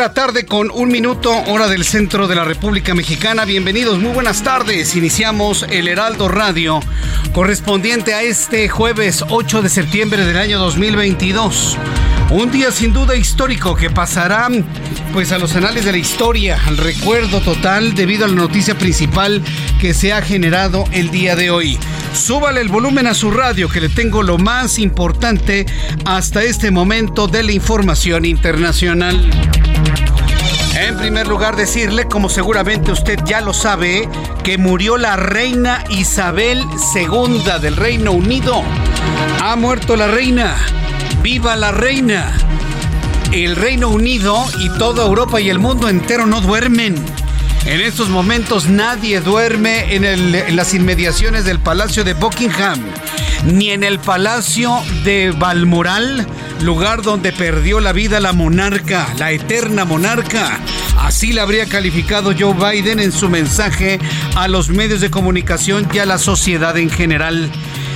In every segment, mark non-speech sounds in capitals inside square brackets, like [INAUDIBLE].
La tarde con un minuto, hora del centro de la República Mexicana. Bienvenidos, muy buenas tardes. Iniciamos el Heraldo Radio correspondiente a este jueves 8 de septiembre del año 2022. Un día sin duda histórico que pasará pues a los anales de la historia, al recuerdo total debido a la noticia principal que se ha generado el día de hoy. Súbale el volumen a su radio que le tengo lo más importante hasta este momento de la información internacional. En primer lugar, decirle, como seguramente usted ya lo sabe, que murió la reina Isabel II del Reino Unido. Ha muerto la reina. ¡Viva la reina! El Reino Unido y toda Europa y el mundo entero no duermen. En estos momentos nadie duerme en, en las inmediaciones del Palacio de Buckingham, ni en el Palacio de Balmoral, lugar donde perdió la vida la monarca, la eterna monarca. Así la habría calificado Joe Biden en su mensaje a los medios de comunicación y a la sociedad en general.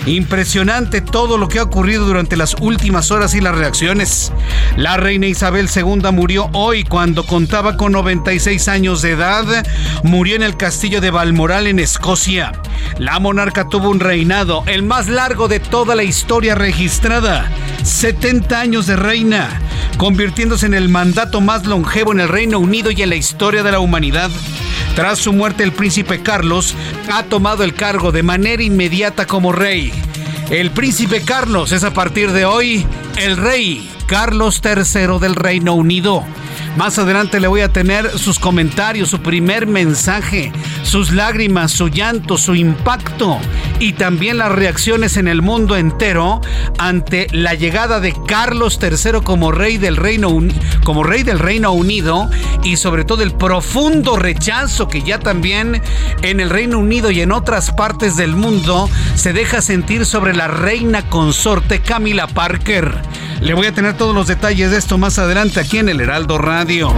Impresionante todo lo que ha ocurrido durante las últimas horas y las reacciones. La reina Isabel II murió hoy cuando contaba con 96 años de edad. Murió en el castillo de Balmoral en Escocia. La monarca tuvo un reinado, el más largo de toda la historia registrada. 70 años de reina, convirtiéndose en el mandato más longevo en el Reino Unido y en la historia de la humanidad. Tras su muerte, el príncipe Carlos ha tomado el cargo de manera inmediata como rey. El príncipe Carlos es a partir de hoy el rey Carlos III del Reino Unido. Más adelante le voy a tener sus comentarios, su primer mensaje, sus lágrimas, su llanto, su impacto y también las reacciones en el mundo entero ante la llegada de Carlos III como rey del Reino como rey del Reino Unido y sobre todo el profundo rechazo que ya también en el Reino Unido y en otras partes del mundo se deja sentir sobre la reina consorte Camila Parker. Le voy a tener todos los detalles de esto más adelante aquí en el Heraldo Radio.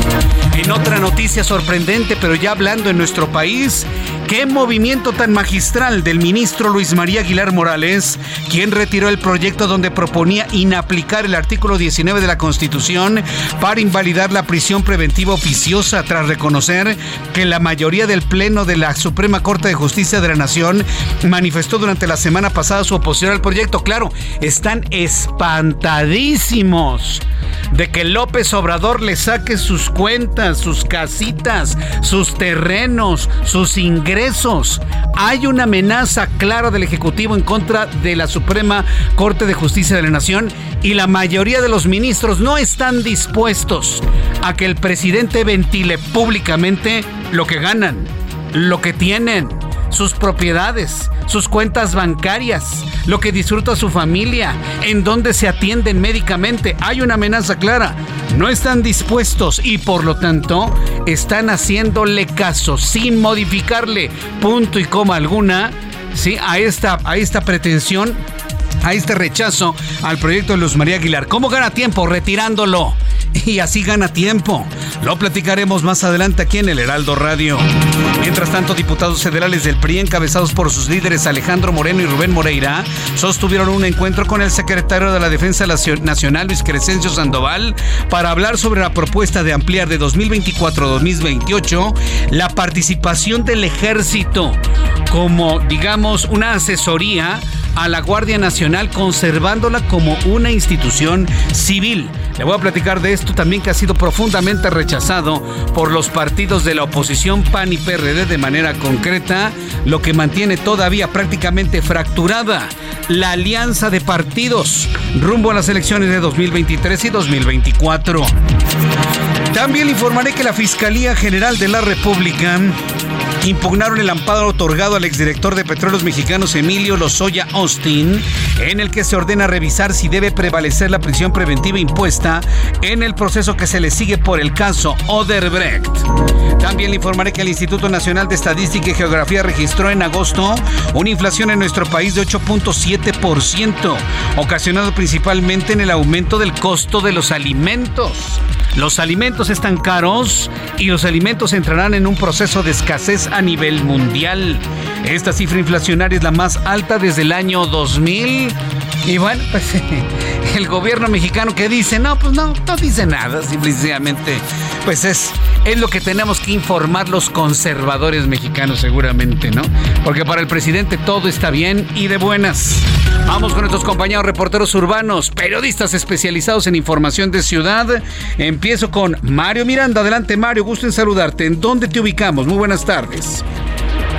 En otra noticia sorprendente, pero ya hablando en nuestro país, qué movimiento tan magistral del ministro Luis María Aguilar Morales, quien retiró el proyecto donde proponía inaplicar el artículo 19 de la Constitución para invalidar la prisión preventiva oficiosa tras reconocer que la mayoría del Pleno de la Suprema Corte de Justicia de la Nación manifestó durante la semana pasada su oposición al proyecto. Claro, están espantadísimos de que López Obrador le saque sus cuentas, sus casitas, sus terrenos, sus ingresos. Hay una amenaza clara del Ejecutivo en contra de la Suprema Corte de Justicia de la Nación y la mayoría de los ministros no están dispuestos a que el presidente ventile públicamente lo que ganan, lo que tienen, sus propiedades, sus cuentas bancarias, lo que disfruta su familia, en dónde se atienden médicamente. Hay una amenaza clara. No están dispuestos y por lo tanto están haciéndole caso sin modificarle punto y coma alguna ¿sí? a, esta, a esta pretensión a este rechazo al proyecto de Luz María Aguilar. ¿Cómo gana tiempo? Retirándolo. Y así gana tiempo. Lo platicaremos más adelante aquí en el Heraldo Radio. Mientras tanto, diputados federales del PRI, encabezados por sus líderes Alejandro Moreno y Rubén Moreira, sostuvieron un encuentro con el secretario de la Defensa Nacional, Luis Crescencio Sandoval, para hablar sobre la propuesta de ampliar de 2024 a 2028 la participación del ejército como, digamos, una asesoría a la Guardia Nacional conservándola como una institución civil. Le voy a platicar de esto también que ha sido profundamente rechazado por los partidos de la oposición PAN y PRD de manera concreta, lo que mantiene todavía prácticamente fracturada la alianza de partidos rumbo a las elecciones de 2023 y 2024. También informaré que la Fiscalía General de la República impugnaron el amparo otorgado al exdirector de Petróleos Mexicanos Emilio Lozoya Austin, en el que se ordena revisar si debe prevalecer la prisión preventiva impuesta en el proceso que se le sigue por el caso Oderbrecht. También le informaré que el Instituto Nacional de Estadística y Geografía registró en agosto una inflación en nuestro país de 8.7%, ocasionado principalmente en el aumento del costo de los alimentos. Los alimentos están caros y los alimentos entrarán en un proceso de escasez a nivel mundial. Esta cifra inflacionaria es la más alta desde el año 2000. Y bueno, pues [LAUGHS] el gobierno mexicano que dice, no, pues no, no dice nada, simplemente, pues es, es lo que tenemos que informar los conservadores mexicanos seguramente, ¿no? Porque para el presidente todo está bien y de buenas. Vamos con nuestros compañeros reporteros urbanos, periodistas especializados en información de ciudad. Empiezo con Mario Miranda. Adelante, Mario, gusto en saludarte. ¿En dónde te ubicamos? Muy buenas tardes.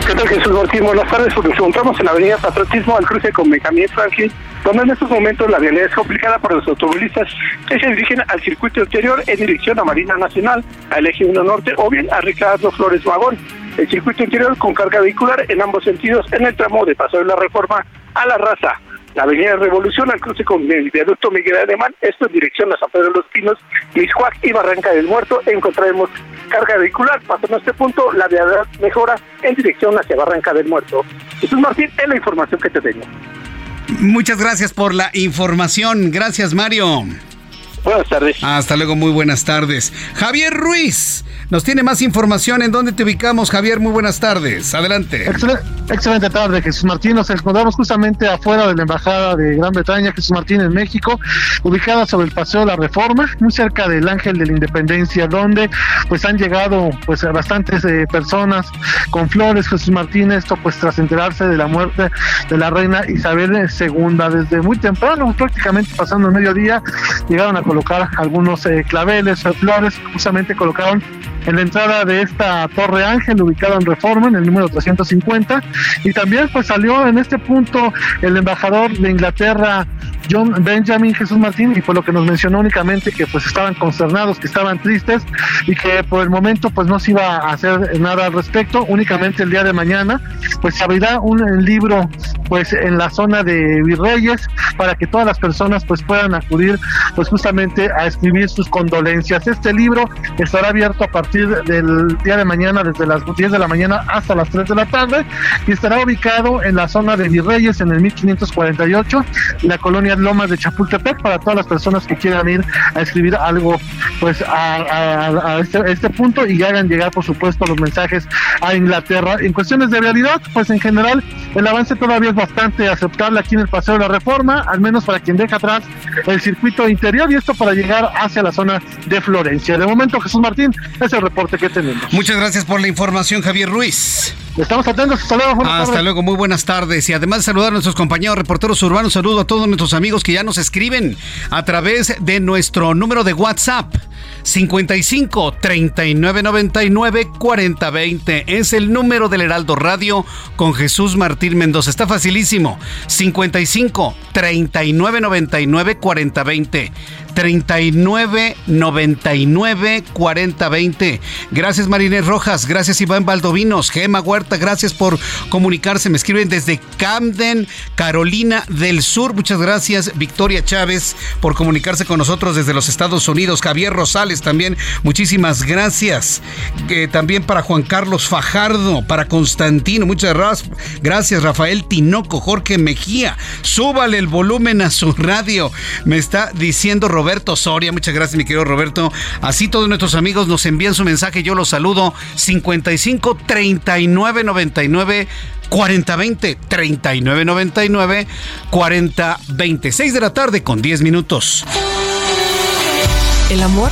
¿Qué tal, Jesús Martín? Buenas tardes. Nos encontramos en la avenida Patriotismo al cruce con Benjamín Franklin, donde en estos momentos la vialidad es complicada por los automovilistas que se dirigen al circuito exterior en dirección a Marina Nacional, al eje 1 Norte o bien a Ricardo Flores Magón. El circuito interior con carga vehicular en ambos sentidos en el tramo de Paso de la Reforma a la Raza la Avenida Revolución al cruce con el viaducto Miguel Alemán, esto en dirección a San Pedro de los Pinos, Miscuac y Barranca del Muerto, encontraremos carga vehicular. Pasando este punto, la vialidad mejora en dirección hacia Barranca del Muerto. Jesús Martín, es la información que te tengo. Muchas gracias por la información. Gracias, Mario. Buenas tardes. Hasta luego, muy buenas tardes. Javier Ruiz nos tiene más información. ¿En dónde te ubicamos, Javier? Muy buenas tardes. Adelante. excelente tarde, Jesús Martín. Nos encontramos justamente afuera de la Embajada de Gran Bretaña, Jesús Martín, en México, ubicada sobre el Paseo de la Reforma, muy cerca del Ángel de la Independencia, donde pues han llegado pues bastantes eh, personas con flores, Jesús Martín, esto pues tras enterarse de la muerte de la reina Isabel II. Desde muy temprano, prácticamente pasando el mediodía, llegaron a colocar algunos eh, claveles, flores, justamente colocaron en la entrada de esta Torre Ángel ubicada en Reforma, en el número 350. Y también pues salió en este punto el embajador de Inglaterra, John Benjamin Jesús Martín, y por lo que nos mencionó únicamente que pues estaban consternados, que estaban tristes y que por el momento pues no se iba a hacer nada al respecto, únicamente el día de mañana pues se abrirá un libro pues en la zona de Virreyes para que todas las personas pues puedan acudir pues justamente a escribir sus condolencias. Este libro estará abierto a partir del día de mañana, desde las 10 de la mañana hasta las 3 de la tarde, y estará ubicado en la zona de Virreyes, en el 1548, la colonia Lomas de Chapultepec, para todas las personas que quieran ir a escribir algo pues a, este, este, punto y hagan llegar, por supuesto, los mensajes a Inglaterra. En cuestiones de realidad, pues en general, el avance todavía es bastante aceptable aquí en el Paseo de la Reforma, al menos para quien deja atrás el circuito interior, y para llegar hacia la zona de Florencia. De momento, Jesús Martín, ese reporte que tenemos. Muchas gracias por la información, Javier Ruiz. Estamos atentos. Hasta luego. Hasta luego. Muy buenas tardes. Y además de saludar a nuestros compañeros reporteros urbanos, saludo a todos nuestros amigos que ya nos escriben a través de nuestro número de WhatsApp. 55 39 99 40 20 es el número del Heraldo Radio con Jesús Martín Mendoza. Está facilísimo. 55 39 99 40 20. 39 99 40 20. Gracias Marinés Rojas, gracias Iván Valdovinos, Gema Huerta, gracias por comunicarse. Me escriben desde Camden, Carolina del Sur. Muchas gracias Victoria Chávez por comunicarse con nosotros desde los Estados Unidos. Javier Rosales también, muchísimas gracias. Eh, también para Juan Carlos Fajardo, para Constantino, muchas gracias. Rafael Tinoco, Jorge Mejía. Súbale el volumen a su radio. Me está diciendo Roberto Soria. Muchas gracias, mi querido Roberto. Así todos nuestros amigos nos envían su mensaje. Yo los saludo. 55 39 99 4020 3999 4020 6 de la tarde con 10 minutos. El amor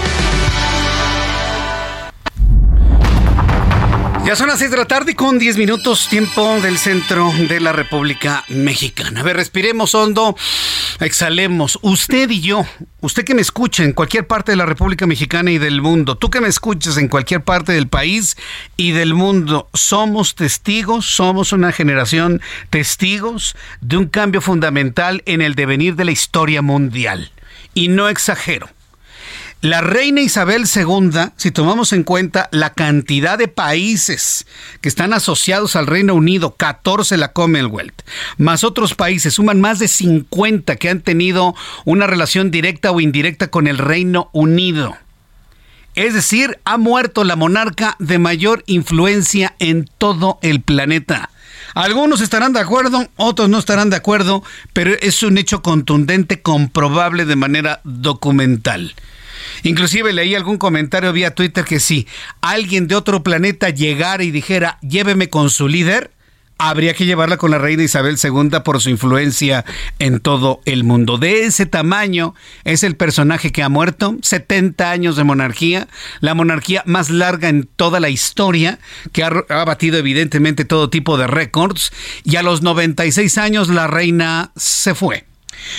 Ya son las 6 de la tarde con 10 minutos tiempo del centro de la República Mexicana. A ver, respiremos hondo, exhalemos. Usted y yo, usted que me escucha en cualquier parte de la República Mexicana y del mundo, tú que me escuchas en cualquier parte del país y del mundo, somos testigos, somos una generación testigos de un cambio fundamental en el devenir de la historia mundial. Y no exagero la reina Isabel II, si tomamos en cuenta la cantidad de países que están asociados al Reino Unido, 14 la Commonwealth, más otros países, suman más de 50 que han tenido una relación directa o indirecta con el Reino Unido. Es decir, ha muerto la monarca de mayor influencia en todo el planeta. Algunos estarán de acuerdo, otros no estarán de acuerdo, pero es un hecho contundente, comprobable de manera documental. Inclusive leí algún comentario vía Twitter que si alguien de otro planeta llegara y dijera, lléveme con su líder, habría que llevarla con la reina Isabel II por su influencia en todo el mundo. De ese tamaño es el personaje que ha muerto, 70 años de monarquía, la monarquía más larga en toda la historia, que ha, ha batido evidentemente todo tipo de récords, y a los 96 años la reina se fue.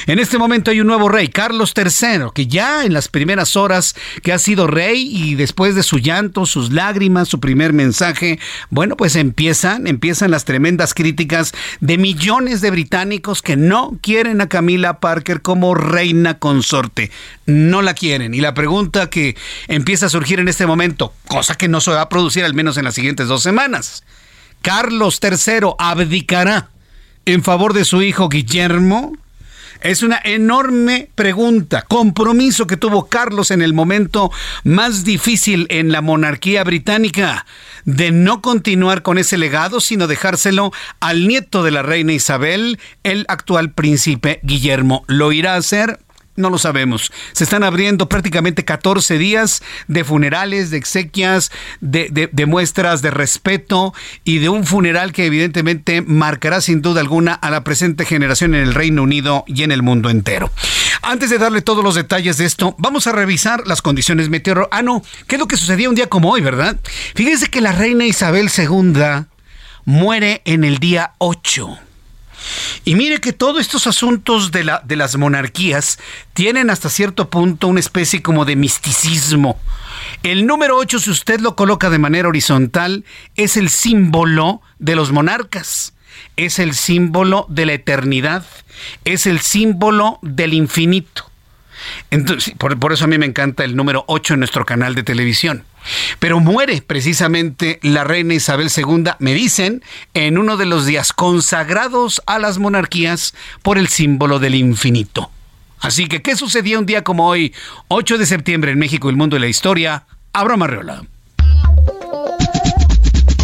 En este momento hay un nuevo rey, Carlos III, que ya en las primeras horas que ha sido rey y después de su llanto, sus lágrimas, su primer mensaje, bueno, pues empiezan, empiezan las tremendas críticas de millones de británicos que no quieren a Camila Parker como reina consorte. No la quieren. Y la pregunta que empieza a surgir en este momento, cosa que no se va a producir al menos en las siguientes dos semanas, Carlos III abdicará en favor de su hijo Guillermo es una enorme pregunta, compromiso que tuvo Carlos en el momento más difícil en la monarquía británica, de no continuar con ese legado, sino dejárselo al nieto de la reina Isabel, el actual príncipe Guillermo. ¿Lo irá a hacer? No lo sabemos. Se están abriendo prácticamente 14 días de funerales, de exequias, de, muestras de respeto y de un funeral que evidentemente marcará sin duda alguna a la presente generación en el Reino Unido y en el mundo entero. Antes de darle todos los detalles de esto, vamos a revisar las condiciones meteorológicas. Ah, no, ¿qué es lo que sucedía un día como hoy, verdad? Fíjense que la reina Isabel II muere en el día 8. Y mire que todos estos asuntos de, la, de las monarquías tienen hasta cierto punto una especie como de misticismo. El número 8, si usted lo coloca de manera horizontal, es el símbolo de los monarcas. Es el símbolo de la eternidad. Es el símbolo del infinito. Entonces, por, eso a mí me encanta el número 8 en nuestro canal de televisión. Pero muere precisamente la reina Isabel II, me dicen, en uno de los días consagrados a las monarquías por el símbolo del infinito. Así que, ¿qué sucedía un día como hoy, 8 de septiembre en México, el mundo y la historia? Abra Marreola.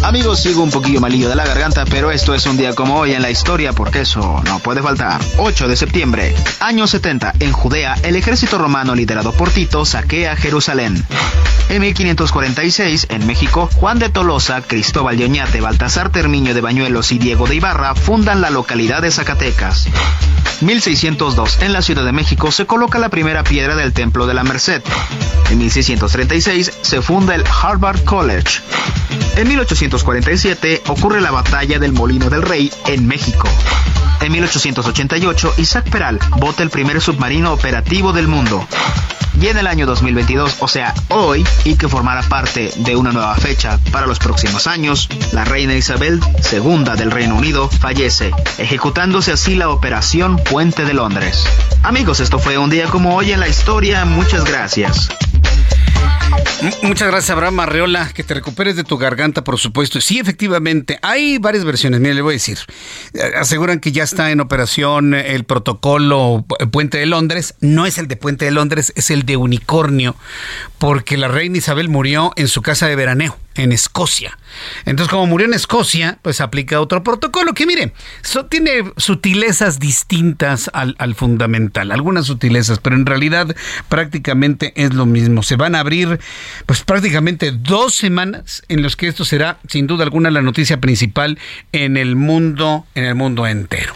Amigos, sigo un poquillo malillo de la garganta, pero esto es un día como hoy en la historia porque eso no puede faltar. 8 de septiembre, año 70, en Judea, el ejército romano liderado por Tito saquea Jerusalén. En 1546, en México, Juan de Tolosa, Cristóbal de Oñate, Baltasar Termiño de Bañuelos y Diego de Ibarra fundan la localidad de Zacatecas. 1602, en la Ciudad de México, se coloca la primera piedra del Templo de la Merced. En 1636, se funda el Harvard College. En 1847 ocurre la batalla del Molino del Rey en México. En 1888, Isaac Peral bota el primer submarino operativo del mundo. Y en el año 2022, o sea, hoy, y que formará parte de una nueva fecha para los próximos años, la reina Isabel II del Reino Unido fallece, ejecutándose así la operación Puente de Londres. Amigos, esto fue un día como hoy en la historia. Muchas gracias. Muchas gracias, Abraham Arreola. Que te recuperes de tu garganta, por supuesto. Sí, efectivamente, hay varias versiones. Mire, le voy a decir. Eh, aseguran que ya está en operación el protocolo Puente de Londres. No es el de Puente de Londres, es el de Unicornio, porque la reina Isabel murió en su casa de veraneo en Escocia. Entonces, como murió en Escocia, pues aplica otro protocolo que, mire, tiene sutilezas distintas al, al, fundamental, algunas sutilezas, pero en realidad prácticamente es lo mismo. Se van a abrir, pues prácticamente dos semanas en los que esto será, sin duda alguna, la noticia principal en el mundo, en el mundo entero.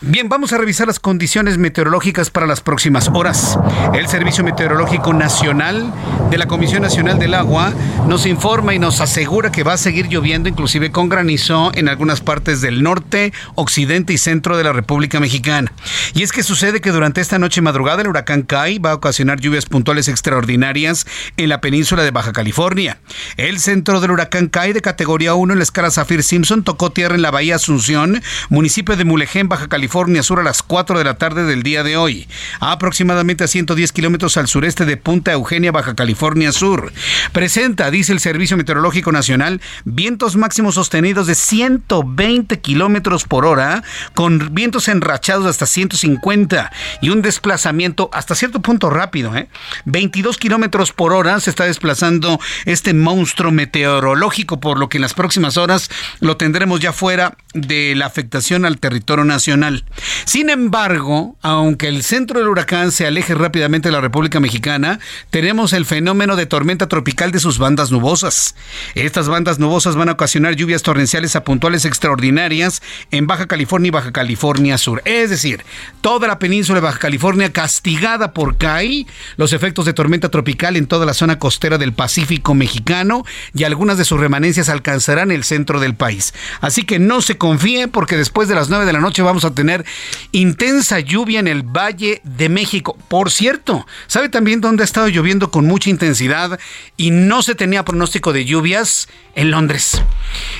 Bien, vamos a revisar las condiciones meteorológicas para las próximas horas. El Servicio Meteorológico Nacional de la Comisión Nacional del Agua nos informa y nos asegura que va a seguir lloviendo, inclusive con granizo, en algunas partes del norte, occidente y centro de la República Mexicana. Y es que sucede que durante esta noche madrugada el huracán Kai va a ocasionar lluvias puntuales extraordinarias en la península de Baja California. El centro del huracán Kai de categoría 1 en la escala Zafir Simpson tocó tierra en la bahía Asunción, municipio de Mulegén, Baja California Sur a las 4 de la tarde del día de hoy, aproximadamente a 110 kilómetros al sureste de Punta Eugenia, Baja California Sur. Presenta, dice el Servicio Meteorológico Nacional, vientos máximos sostenidos de 120 kilómetros por hora, con vientos enrachados hasta 150 y un desplazamiento hasta cierto punto rápido. ¿eh? 22 kilómetros por hora se está desplazando este monstruo meteorológico, por lo que en las próximas horas lo tendremos ya fuera de la afectación al territorio nacional. Sin embargo, aunque el centro del huracán se aleje rápidamente de la República Mexicana, tenemos el fenómeno de tormenta tropical de sus bandas nubosas. Estas bandas nubosas van a ocasionar lluvias torrenciales a puntuales extraordinarias en Baja California y Baja California Sur. Es decir, toda la península de Baja California castigada por CAI, los efectos de tormenta tropical en toda la zona costera del Pacífico mexicano y algunas de sus remanencias alcanzarán el centro del país. Así que no se confíe porque después de las 9 de la noche vamos a tener intensa lluvia en el Valle de México. Por cierto, ¿sabe también dónde ha estado lloviendo con mucha intensidad y no se tenía pronóstico de lluvias? En Londres,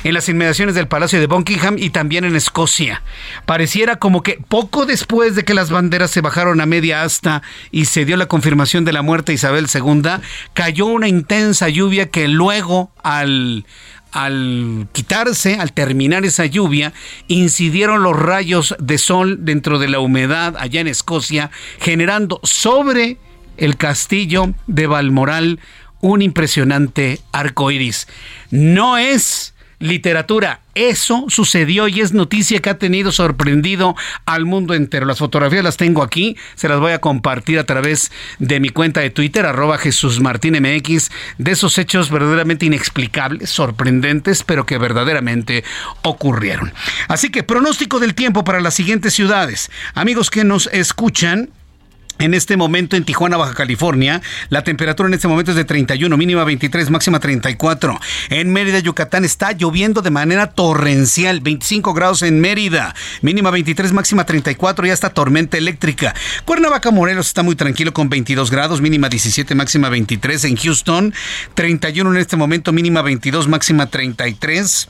en las inmediaciones del Palacio de Buckingham y también en Escocia. Pareciera como que poco después de que las banderas se bajaron a media asta y se dio la confirmación de la muerte de Isabel II, cayó una intensa lluvia que luego al al quitarse, al terminar esa lluvia, incidieron los rayos de sol dentro de la humedad allá en Escocia, generando sobre el castillo de Balmoral un impresionante arco iris. No es literatura. Eso sucedió y es noticia que ha tenido sorprendido al mundo entero. Las fotografías las tengo aquí, se las voy a compartir a través de mi cuenta de Twitter, arroba MX, de esos hechos verdaderamente inexplicables, sorprendentes, pero que verdaderamente ocurrieron. Así que pronóstico del tiempo para las siguientes ciudades. Amigos que nos escuchan, en este momento en Tijuana, Baja California, la temperatura en este momento es de 31, mínima 23, máxima 34. En Mérida, Yucatán, está lloviendo de manera torrencial, 25 grados en Mérida, mínima 23, máxima 34, ya está tormenta eléctrica. Cuernavaca, Morelos está muy tranquilo con 22 grados, mínima 17, máxima 23. En Houston, 31 en este momento, mínima 22, máxima 33.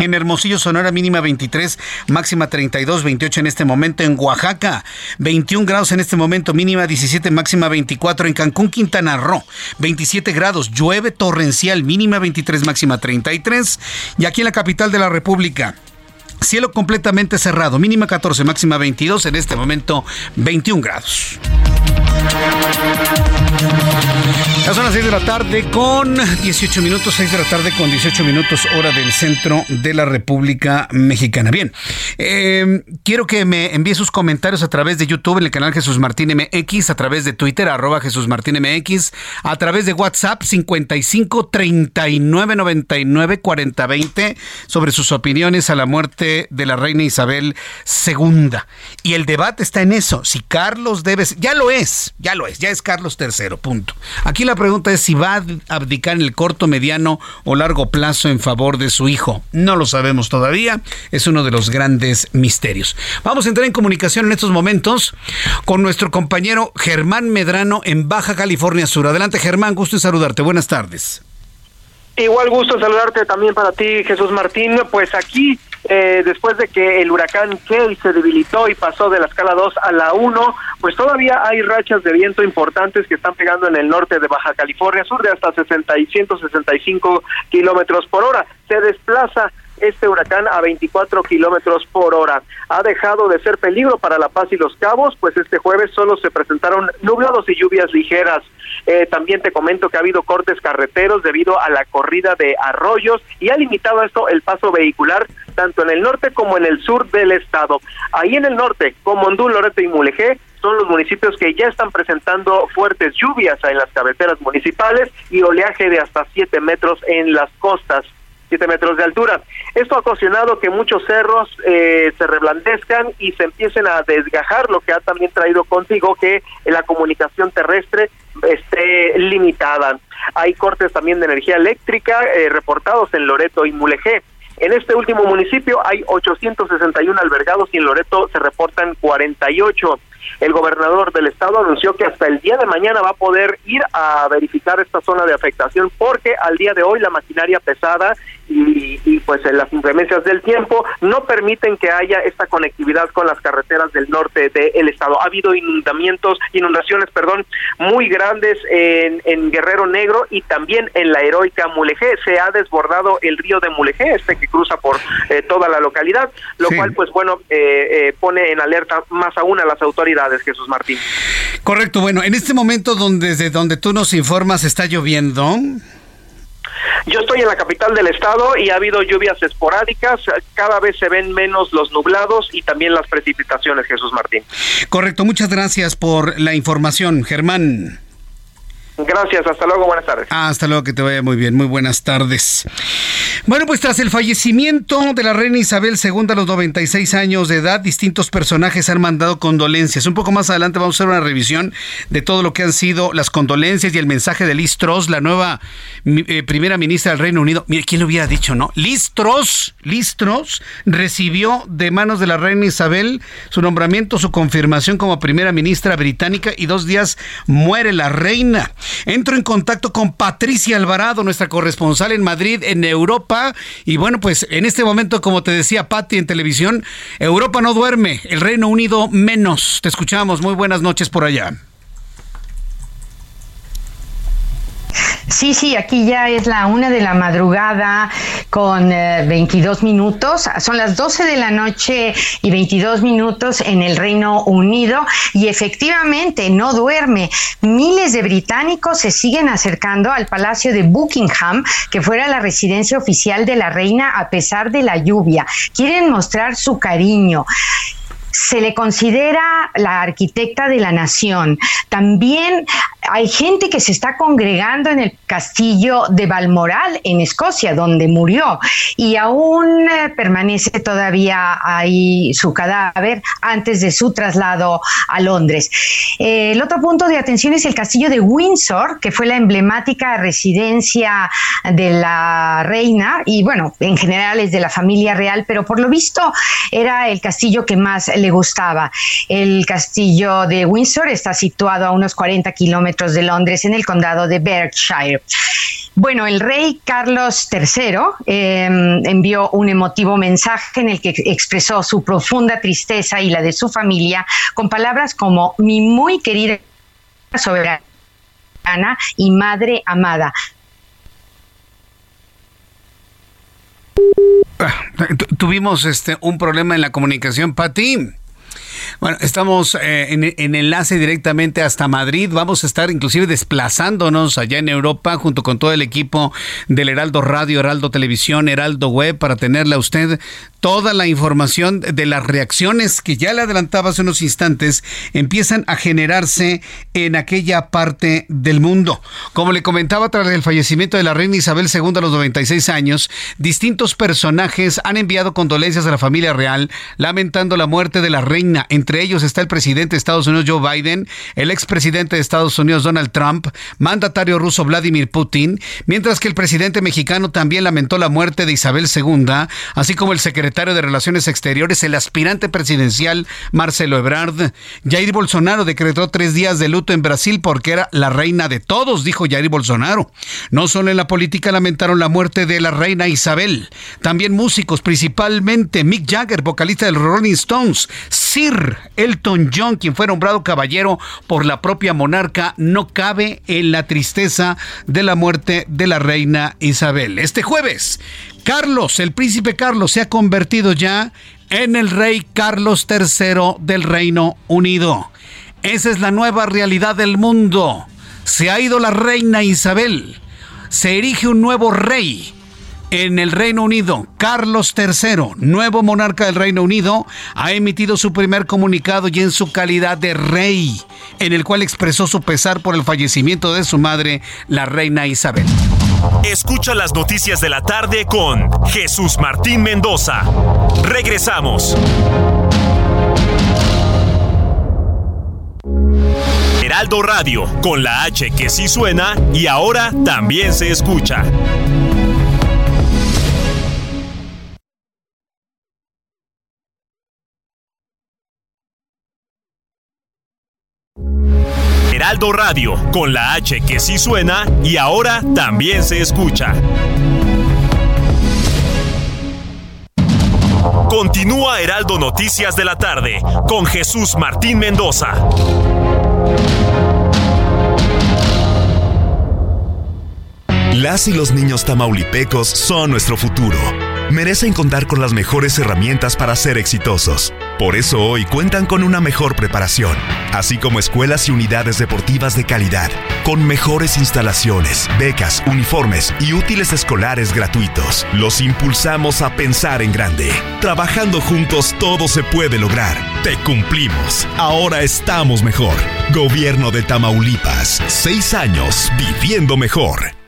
En Hermosillo, Sonora, mínima 23, máxima 32, 28 en este momento. En Oaxaca, 21 grados en este momento, mínima 17, máxima 24. En Cancún, Quintana Roo, 27 grados, llueve torrencial, mínima 23, máxima 33. Y aquí en la capital de la República, Cielo completamente cerrado, mínima 14, máxima 22, en este momento 21 grados. Ya son las 6 de la tarde con 18 minutos, 6 de la tarde con 18 minutos, hora del centro de la República Mexicana. Bien, eh, quiero que me envíe sus comentarios a través de YouTube en el canal Jesús Martín MX, a través de Twitter, arroba Jesús Martín MX, a través de WhatsApp 55 39 99 40 20 sobre sus opiniones a la muerte de la reina Isabel II. Y el debate está en eso, si Carlos debe, ya lo es ya lo es, ya es Carlos III, punto. Aquí la pregunta es si va a abdicar en el corto, mediano o largo plazo en favor de su hijo. No lo sabemos todavía, es uno de los grandes misterios. Vamos a entrar en comunicación en estos momentos con nuestro compañero Germán Medrano en Baja California Sur. Adelante Germán, gusto en saludarte, buenas tardes. Igual gusto saludarte también para ti, Jesús Martín. Pues aquí, eh, después de que el huracán Key se debilitó y pasó de la escala 2 a la 1, pues todavía hay rachas de viento importantes que están pegando en el norte de Baja California Sur de hasta 60 y 165 kilómetros por hora. Se desplaza este huracán a 24 kilómetros por hora. Ha dejado de ser peligro para La Paz y Los Cabos, pues este jueves solo se presentaron nublados y lluvias ligeras. Eh, también te comento que ha habido cortes carreteros debido a la corrida de arroyos y ha limitado esto el paso vehicular tanto en el norte como en el sur del estado. Ahí en el norte, como Mondú, Loreto y Mulegé, son los municipios que ya están presentando fuertes lluvias en las carreteras municipales y oleaje de hasta 7 metros en las costas. 7 metros de altura. Esto ha ocasionado que muchos cerros eh, se reblandezcan y se empiecen a desgajar, lo que ha también traído consigo que la comunicación terrestre esté limitada. Hay cortes también de energía eléctrica eh, reportados en Loreto y Mulegé. En este último municipio hay 861 albergados y en Loreto se reportan 48. El gobernador del estado anunció que hasta el día de mañana va a poder ir a verificar esta zona de afectación porque al día de hoy la maquinaria pesada y, pues las inclemencias del tiempo no permiten que haya esta conectividad con las carreteras del norte del estado. Ha habido inundamientos, inundaciones, perdón, muy grandes en, en Guerrero Negro y también en la heroica Mulegé. Se ha desbordado el río de Mulegé, este que cruza por eh, toda la localidad, lo cual pues bueno eh, eh, pone en alerta más aún a las autoridades, Jesús Martín. Correcto, bueno, en este momento donde, desde donde tú nos informas está lloviendo. Yo estoy en la capital del estado y ha habido lluvias esporádicas, cada vez se ven menos los nublados y también las precipitaciones, Jesús Martín. Correcto, muchas gracias por la información, Germán. Gracias, hasta luego, buenas tardes. hasta luego, que te vaya muy bien, muy buenas tardes. Bueno, pues tras el fallecimiento de la reina Isabel II a los 96 años de edad, distintos personajes han mandado condolencias. Un poco más adelante vamos a hacer una revisión de todo lo que han sido las condolencias y el mensaje de Liz Truss, la nueva eh, primera ministra del Reino Unido. Mire, ¿quién lo hubiera dicho, no? Liz Truss, Liz Truss recibió de manos de la reina Isabel su nombramiento, su confirmación como primera ministra británica y dos días muere la reina. Entro en contacto con Patricia Alvarado, nuestra corresponsal en Madrid, en Europa. Y bueno, pues en este momento, como te decía Patti en televisión, Europa no duerme, el Reino Unido menos. Te escuchamos. Muy buenas noches por allá. Sí, sí, aquí ya es la una de la madrugada con 22 eh, minutos. Son las 12 de la noche y 22 minutos en el Reino Unido y efectivamente no duerme. Miles de británicos se siguen acercando al Palacio de Buckingham, que fuera la residencia oficial de la reina a pesar de la lluvia. Quieren mostrar su cariño se le considera la arquitecta de la nación. También hay gente que se está congregando en el castillo de Balmoral, en Escocia, donde murió, y aún eh, permanece todavía ahí su cadáver antes de su traslado a Londres. Eh, el otro punto de atención es el castillo de Windsor, que fue la emblemática residencia de la reina, y bueno, en general es de la familia real, pero por lo visto era el castillo que más le gustaba. El castillo de Windsor está situado a unos 40 kilómetros de Londres, en el condado de Berkshire. Bueno, el rey Carlos III em, envió un emotivo mensaje en el que expresó su profunda tristeza y la de su familia con palabras como mi muy querida soberana y madre amada. Ah, tuvimos este un problema en la comunicación, Pati. Bueno, estamos eh, en, enlace directamente hasta Madrid. Vamos a estar inclusive desplazándonos allá en Europa junto con todo el equipo del Heraldo Radio, Heraldo Televisión, Heraldo Web para tenerle a usted toda la información de las reacciones que ya le adelantaba hace unos instantes empiezan a generarse en aquella parte del mundo. Como le comentaba tras el fallecimiento de la reina Isabel II a los 96 años, distintos personajes han enviado condolencias a la familia real lamentando la muerte de la reina Entre ellos está el presidente de Estados Unidos Joe Biden, el expresidente de Estados Unidos Donald Trump, mandatario ruso Vladimir Putin, mientras que el presidente mexicano también lamentó la muerte de Isabel II, así como el secretario de Relaciones Exteriores, el aspirante presidencial Marcelo Ebrard. Jair Bolsonaro decretó tres días de luto en Brasil porque era la reina de todos, dijo Jair Bolsonaro. No solo en la política lamentaron la muerte de la reina Isabel, también músicos, principalmente Mick Jagger, vocalista de los Rolling Stones, Sir Elton John, quien fue nombrado caballero por la propia monarca, no cabe en la tristeza de la muerte de la reina Isabel. Este jueves, Carlos, el príncipe Carlos, se ha convertido ya en el rey Carlos III del Reino Unido. Esa es la nueva realidad del mundo. Se ha ido la reina Isabel. Se erige un nuevo rey en el Reino Unido, Carlos III, nuevo monarca del Reino Unido, ha emitido su primer comunicado y en su calidad de rey, en el cual expresó su pesar por el fallecimiento de su madre, la reina Isabel. Escucha las noticias de la tarde con Jesús Martín Mendoza. Regresamos. Heraldo Radio, con la H que sí suena y ahora también se escucha. Heraldo Radio, con la H que sí suena y ahora también se escucha. Continúa Heraldo Noticias de la tarde con Jesús Martín Mendoza. Las y los niños tamaulipecos son nuestro futuro. Merecen contar con las mejores herramientas para ser exitosos. Por eso hoy cuentan con una mejor preparación, así como escuelas y unidades deportivas de calidad, con mejores instalaciones, becas, uniformes y útiles escolares gratuitos. Los impulsamos a pensar en grande. Trabajando juntos todo se puede lograr. Te cumplimos. Ahora estamos mejor. Gobierno de Tamaulipas. Seis años viviendo mejor.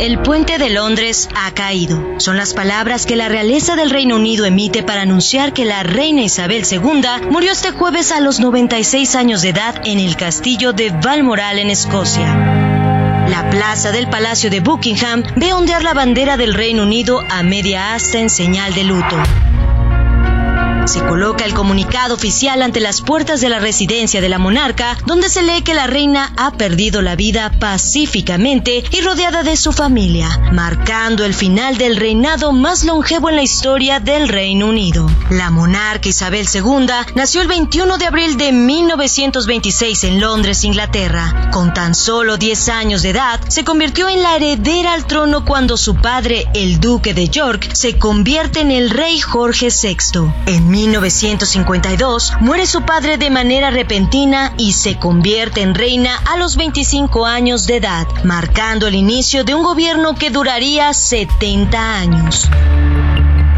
El puente de Londres ha caído. Son las palabras que la realeza del Reino Unido emite para anunciar que la reina Isabel II murió este jueves a los 96 años de edad en el castillo de Balmoral en Escocia. La plaza del Palacio de Buckingham ve ondear la bandera del Reino Unido a media asta en señal de luto. Se coloca el comunicado oficial ante las puertas de la residencia de la monarca, donde se lee que la reina ha perdido la vida pacíficamente y rodeada de su familia, marcando el final del reinado más longevo en la historia del Reino Unido. La monarca Isabel II nació el 21 de abril de 1926 en Londres, Inglaterra. Con tan solo 10 años de edad, se convirtió en la heredera al trono cuando su padre, el duque de York, se convierte en el rey Jorge VI. 1952 muere su padre de manera repentina y se convierte en reina a los 25 años de edad, marcando el inicio de un gobierno que duraría 70 años.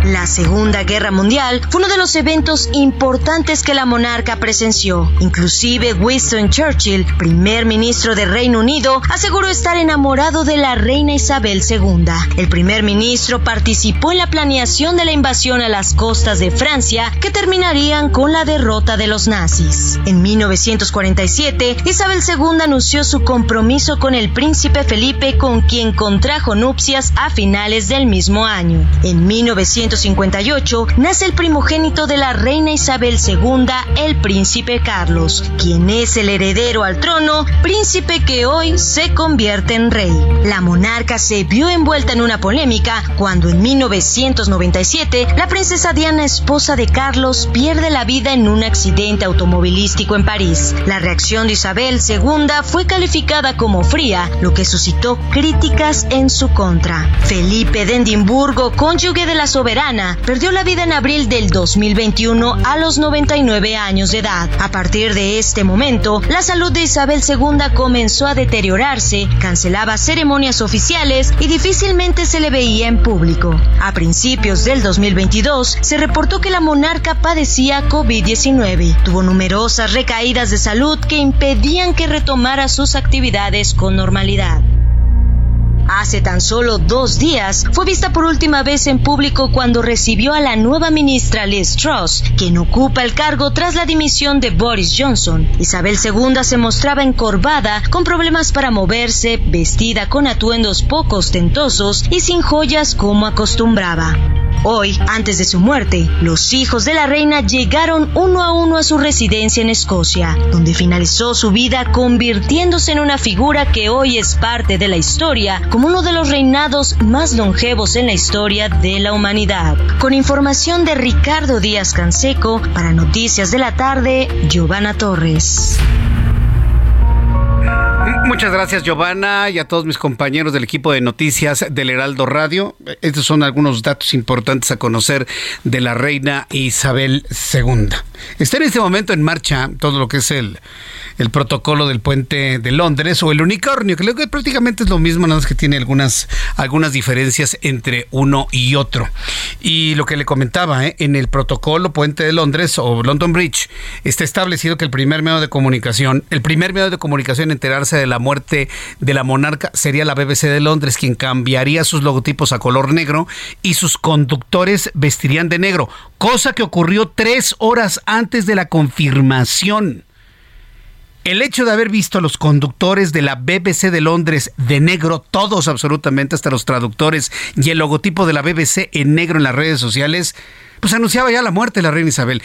La Segunda Guerra Mundial fue uno de los eventos importantes que la monarca presenció. Inclusive Winston Churchill, primer ministro de Reino Unido, aseguró estar enamorado de la reina Isabel II. El primer ministro participó en la planeación de la invasión a las costas de Francia que terminarían con la derrota de los nazis. En 1947, Isabel II anunció su compromiso con el príncipe Felipe con quien contrajo nupcias a finales del mismo año. En 1948, 1958 nace el primogénito de la reina Isabel II, el príncipe Carlos, quien es el heredero al trono, príncipe que hoy se convierte en rey. La monarca se vio envuelta en una polémica cuando en 1997 la princesa Diana, esposa de Carlos, pierde la vida en un accidente automovilístico en París. La reacción de Isabel II fue calificada como fría, lo que suscitó críticas en su contra. Felipe de Edimburgo, cónyuge de la soberana, perdió la vida en abril del 2021 a los 99 años de edad. A partir de este momento, la salud de Isabel II comenzó a deteriorarse, cancelaba ceremonias oficiales y difícilmente se le veía en público. A principios del 2022, se reportó que la monarca padecía COVID-19. Tuvo numerosas recaídas de salud que impedían que retomara sus actividades con normalidad. Hace tan solo dos días fue vista por última vez en público cuando recibió a la nueva ministra Liz Truss, quien ocupa el cargo tras la dimisión de Boris Johnson. Isabel II se mostraba encorvada, con problemas para moverse, vestida con atuendos poco ostentosos y sin joyas como acostumbraba. Hoy, antes de su muerte, los hijos de la reina llegaron uno a uno a su residencia en Escocia, donde finalizó su vida convirtiéndose en una figura que hoy es parte de la historia como uno de los reinados más longevos en la historia de la humanidad. Con información de Ricardo Díaz Canseco, para Noticias de la Tarde, Giovanna Torres. Muchas gracias Giovanna y a todos mis compañeros del equipo de noticias del Heraldo Radio. Estos son algunos datos importantes a conocer de la reina Isabel II. Está en este momento en marcha todo lo que es el, el protocolo del puente de Londres o el unicornio, que creo que prácticamente es lo mismo, nada más que tiene algunas, algunas diferencias entre uno y otro. Y lo que le comentaba, ¿eh? en el protocolo puente de Londres o London Bridge está establecido que el primer medio de comunicación, el primer medio de comunicación en enterarse de la muerte de la monarca sería la BBC de Londres, quien cambiaría sus logotipos a color negro y sus conductores vestirían de negro, cosa que ocurrió tres horas antes de la confirmación. El hecho de haber visto a los conductores de la BBC de Londres de negro, todos absolutamente, hasta los traductores, y el logotipo de la BBC en negro en las redes sociales, pues anunciaba ya la muerte de la reina Isabel.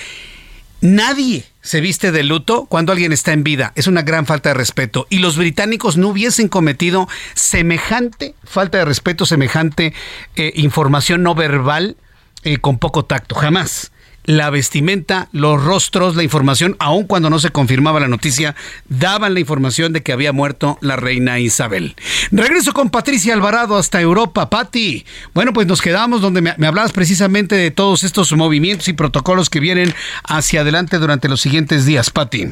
Nadie se viste de luto cuando alguien está en vida. Es una gran falta de respeto. Y los británicos no hubiesen cometido semejante falta de respeto, semejante eh, información no verbal eh, con poco tacto. Jamás la vestimenta, los rostros, la información, aun cuando no se confirmaba la noticia, daban la información de que había muerto la reina Isabel. Regreso con Patricia Alvarado hasta Europa. Patti, bueno, pues nos quedamos donde me, hablabas precisamente de todos estos movimientos y protocolos que vienen hacia adelante durante los siguientes días. Patti.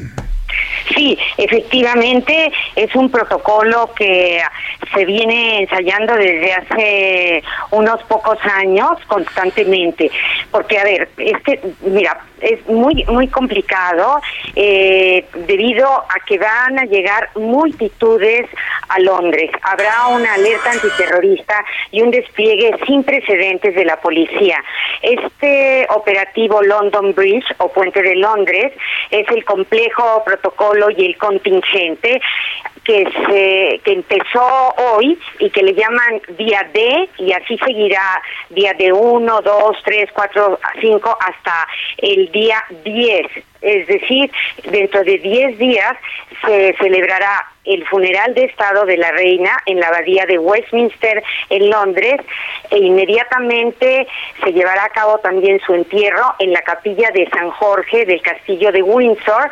Sí, efectivamente es un protocolo que se viene ensayando desde hace unos pocos años constantemente, porque a ver, este, mira, es muy muy complicado eh, debido a que van a llegar multitudes a Londres. Habrá una alerta antiterrorista y un despliegue sin precedentes de la policía. Este operativo London Bridge o Puente de Londres es el complejo protocolo y el contingente que se que empezó hoy y que le llaman día D y así seguirá día de 1, 2, 3, 4, 5 hasta el día 10. Es decir, dentro de 10 días se celebrará el funeral de Estado de la reina en la abadía de Westminster en Londres e inmediatamente se llevará a cabo también su entierro en la capilla de San Jorge del castillo de Windsor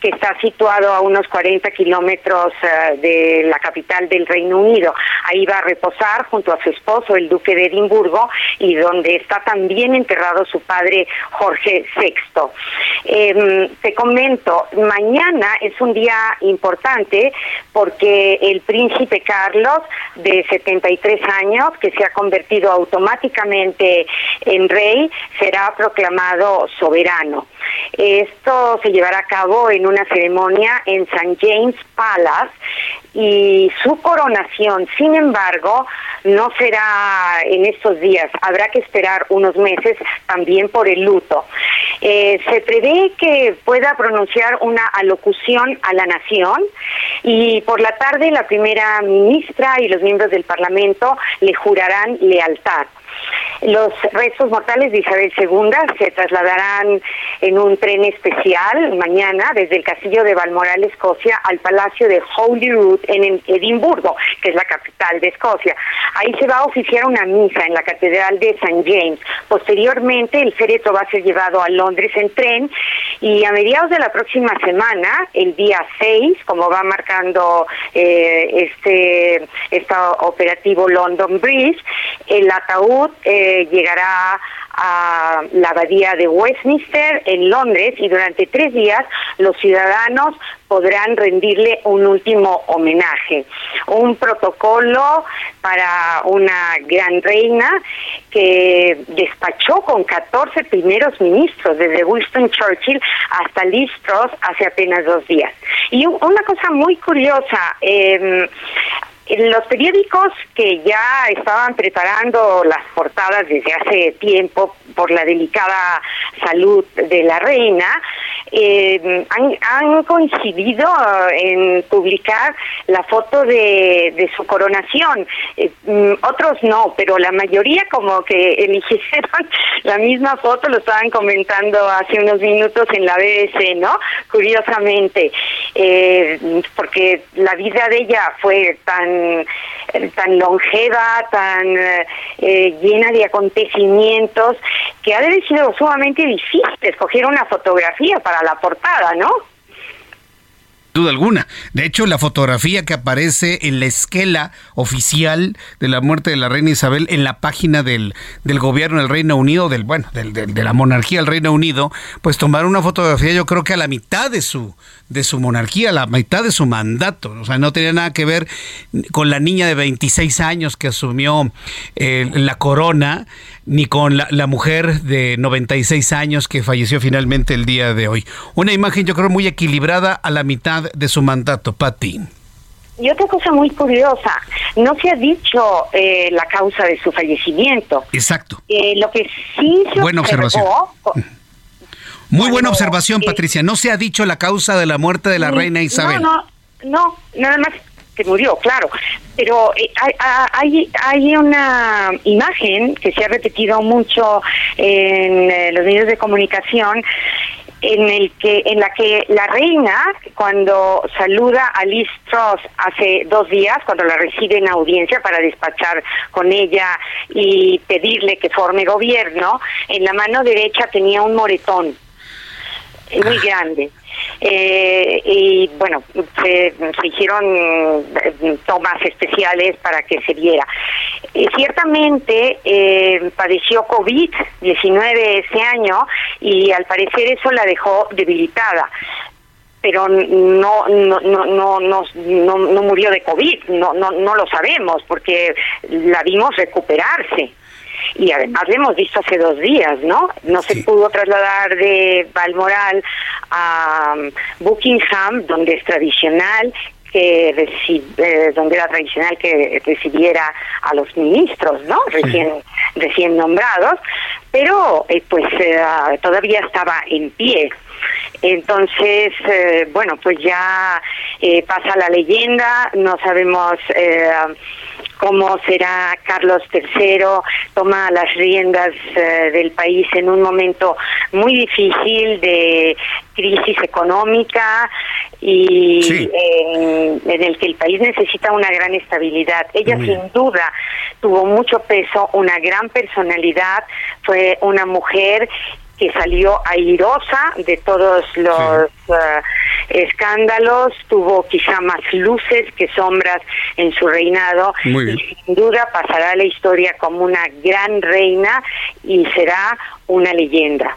que está situado a unos 40 kilómetros eh, de la capital del Reino Unido. Ahí va a reposar junto a su esposo, el duque de Edimburgo, y donde está también enterrado su padre Jorge VI. Em, te comento, mañana es un día importante porque el príncipe Carlos, de 73 años, que se ha convertido automáticamente en rey, será proclamado soberano. Esto se llevará a cabo en una ceremonia en St. James Palace y su coronación, sin embargo, no será en estos días. Habrá que esperar unos meses también por el luto. Eh, se prevé que pueda pronunciar una alocución a la nación y por la tarde la primera ministra y los miembros del Parlamento le jurarán lealtad. Los restos mortales de Isabel II se trasladarán en un tren especial mañana desde el castillo de Balmoral, Escocia, al palacio de Holyrood en Edimburgo, que es la capital de Escocia. Ahí se va a oficiar una misa en la catedral de St. James. Posteriormente, el féretro va a ser llevado a Londres en tren y a mediados de la próxima semana, el día 6, como va marcando eh, este, este operativo London Bridge, el ataúd eh, llegará a la abadía de Westminster en Londres y durante tres días los ciudadanos podrán rendirle un último homenaje. Un protocolo para una gran reina que despachó con 14 primeros ministros, desde Winston Churchill hasta Liz Truss hace apenas dos días. Y una cosa muy curiosa, eh, los periódicos que ya estaban preparando las portadas desde hace tiempo por la delicada salud de la reina, eh, han, coincidido en publicar la foto de, su coronación. Eh, mm, otros no, pero la mayoría como que eligieron [LAUGHS] la misma foto, lo estaban comentando hace unos minutos en la BBC, ¿no? Curiosamente, eh, porque la vida de ella fue tan tan longeva, tan llena de acontecimientos, que ha de haber sido sumamente difícil escoger una fotografía para la portada, ¿no? duda alguna. De hecho, la fotografía que aparece en la esquela oficial de la muerte de la reina Isabel en la página del, del gobierno del Reino Unido, del bueno, del, de la monarquía del Reino Unido, pues tomaron una fotografía yo creo que a la mitad de su de su monarquía, la mitad de su mandato. O sea, no tenía nada que ver con la niña de 26 años que asumió eh, la corona ni con la, mujer de 96 años que falleció finalmente el día de hoy. Una imagen yo creo muy equilibrada a la mitad de su mandato, Patti. Y otra cosa muy curiosa, no se ha dicho eh, la causa de su fallecimiento. Exacto. Eh, lo que sí se Buena observación. Muy buena observación, Patricia. No se ha dicho la causa de la muerte de la reina Isabel. No, no, no, nada más murió, claro. Pero eh, hay, hay una imagen que se ha repetido mucho en eh, los medios de comunicación en el que en la que la reina cuando saluda a Liz Truss hace dos días cuando la recibe en audiencia para despachar con ella y pedirle que forme gobierno en la mano derecha tenía un moretón muy grande. Eh, y bueno, se, hicieron eh, tomas especiales para que se viera. Eh, ciertamente eh, padeció COVID-19 ese año y al parecer eso la dejó debilitada. Pero no no no no no no, murió de covid no no no lo sabemos porque la vimos recuperarse y además lo hemos visto hace dos días, ¿no? No se pudo trasladar de Balmoral a um, Buckingham, donde es tradicional que eh, donde era tradicional que recibiera a los ministros, ¿no? Recién recién nombrados, pero eh, pues eh, todavía estaba en pie. Entonces, bueno, pues ya pasa la leyenda, no sabemos cómo será Carlos III, toma las riendas eh, del país en un momento muy difícil de crisis económica y en, el que el país necesita una gran estabilidad. Ella sin duda tuvo mucho peso, una gran personalidad, fue una mujer que salió airosa de todos los eh, escándalos, tuvo quizá más luces que sombras en su reinado y sin duda pasará a la historia como una gran reina y será una leyenda.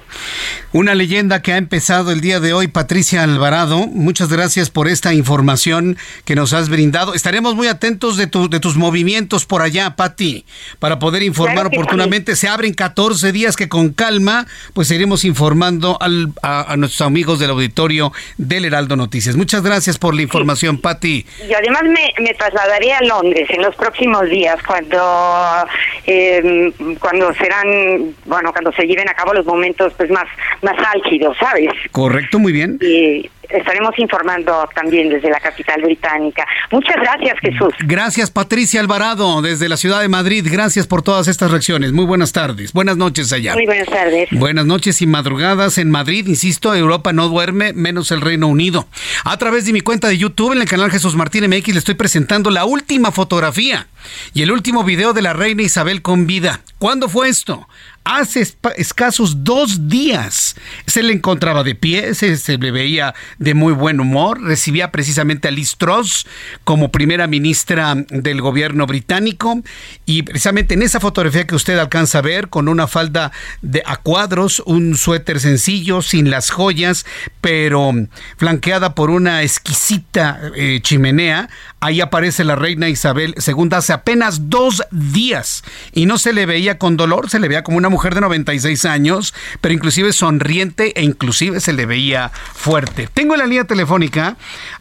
Una leyenda que ha empezado el día de hoy, Patricia Alvarado. Muchas gracias por esta información que nos has brindado. Estaremos muy atentos de, tu, de tus movimientos por allá, Pati, para poder informar oportunamente. Se abren 14 días que con calma, pues iremos informando al, a, nuestros amigos del auditorio del Heraldo Noticias. Muchas gracias por la información, Pati. Y además me, me, trasladaré a Londres en los próximos días, cuando, eh, cuando serán, bueno, cuando se lleven a cabo los momentos pues más más álgido, ¿sabes? Correcto, muy bien. Y estaremos informando también desde la capital británica. Muchas gracias, Jesús. Gracias, Patricia Alvarado, desde la ciudad de Madrid. Gracias por todas estas reacciones. Muy buenas tardes. Buenas noches allá. Muy buenas tardes. Buenas noches y madrugadas en Madrid. Insisto, Europa no duerme, menos el Reino Unido. A través de mi cuenta de YouTube, en el canal Jesús Martín MX, le estoy presentando la última fotografía y el último video de la reina Isabel con vida. ¿Cuándo fue esto? hace escasos dos días. Se le encontraba de pie, se, le veía de muy buen humor, recibía precisamente a Liz Truss como primera ministra del gobierno británico. Y precisamente en esa fotografía que usted alcanza a ver con una falda de a cuadros, un suéter sencillo, sin las joyas, pero flanqueada por una exquisita eh, chimenea, ahí aparece la reina Isabel II hace apenas dos días. Y no se le veía con dolor, se le veía como una mujer de 96 años, pero inclusive sonriente e inclusive se le veía fuerte. Tengo en la línea telefónica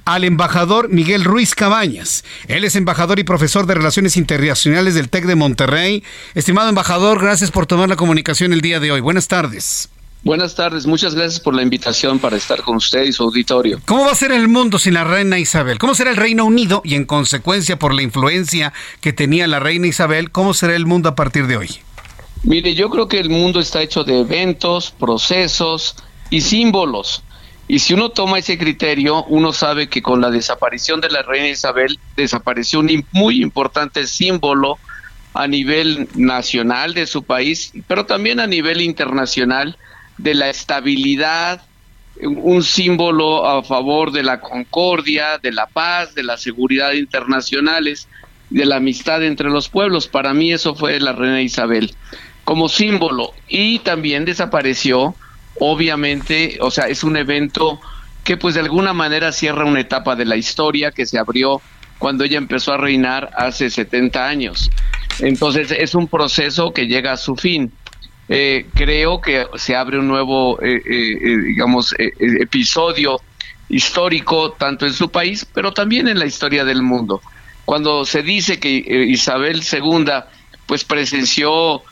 al embajador Miguel Ruiz Cabañas. Él es embajador y profesor de Relaciones Internacionales del TEC de Monterrey. Estimado embajador, gracias por tomar la comunicación el día de hoy. Buenas tardes. Buenas tardes, muchas gracias por la invitación para estar con usted y su auditorio. ¿Cómo va a ser el mundo sin la reina Isabel? ¿Cómo será el Reino Unido y en consecuencia por la influencia que tenía la reina Isabel, cómo será el mundo a partir de hoy? Mire, yo creo que el mundo está hecho de eventos, procesos y símbolos. Y si uno toma ese criterio, uno sabe que con la desaparición de la reina Isabel desapareció un muy importante símbolo a nivel nacional de su país, pero también a nivel internacional de la estabilidad, un símbolo a favor de la concordia, de la paz, de la seguridad internacionales, de la amistad entre los pueblos. Para mí eso fue la reina Isabel como símbolo y también desapareció, obviamente, o sea, es un evento que pues de alguna manera cierra una etapa de la historia que se abrió cuando ella empezó a reinar hace 70 años. Entonces es un proceso que llega a su fin. Eh, creo que se abre un nuevo, eh, eh, digamos, episodio histórico tanto en su país, pero también en la historia del mundo. Cuando se dice que Isabel II pues presenció,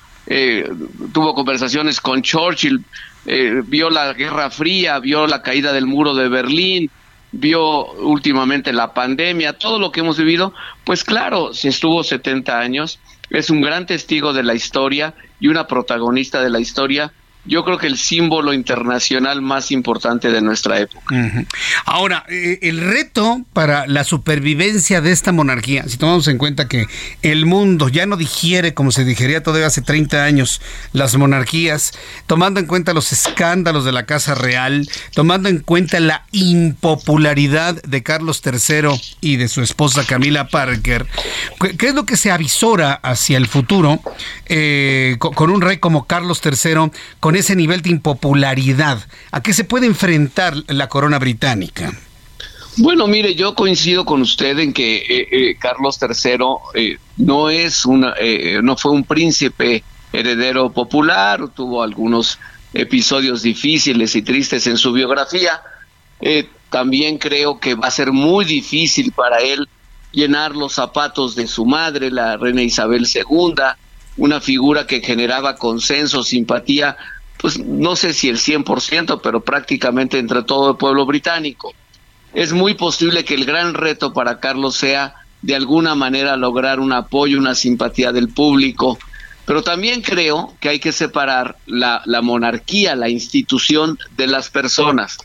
tuvo conversaciones con Churchill, vio la Guerra Fría, vio la caída del muro de Berlín, vio últimamente la pandemia, todo lo que hemos vivido, pues claro, si estuvo 70 años, es un gran testigo de la historia y una protagonista de la historia yo creo que el símbolo internacional más importante de nuestra época. Ahora, eh, el reto para la supervivencia de esta monarquía, si tomamos en cuenta que el mundo ya no digiere como se digería todavía hace 30 años las monarquías, tomando en cuenta los escándalos de la Casa Real, tomando en cuenta la impopularidad de Carlos III y de su esposa Camila Parker, ¿qué es lo que se avisora hacia el futuro eh, con un rey como Carlos III? con ese nivel de impopularidad? ¿A qué se puede enfrentar la corona británica? Bueno, mire, yo coincido con usted en que eh, eh, Carlos III eh, no es una, no fue un príncipe heredero popular, tuvo algunos episodios difíciles y tristes en su biografía. también creo que va a ser muy difícil para él llenar los zapatos de su madre, la reina Isabel II, una figura que generaba consenso, simpatía pues no sé si el 100%, pero prácticamente entre todo el pueblo británico. Es muy posible que el gran reto para Carlos sea de alguna manera lograr un apoyo, una simpatía del público, pero también creo que hay que separar la, monarquía, la institución de las personas.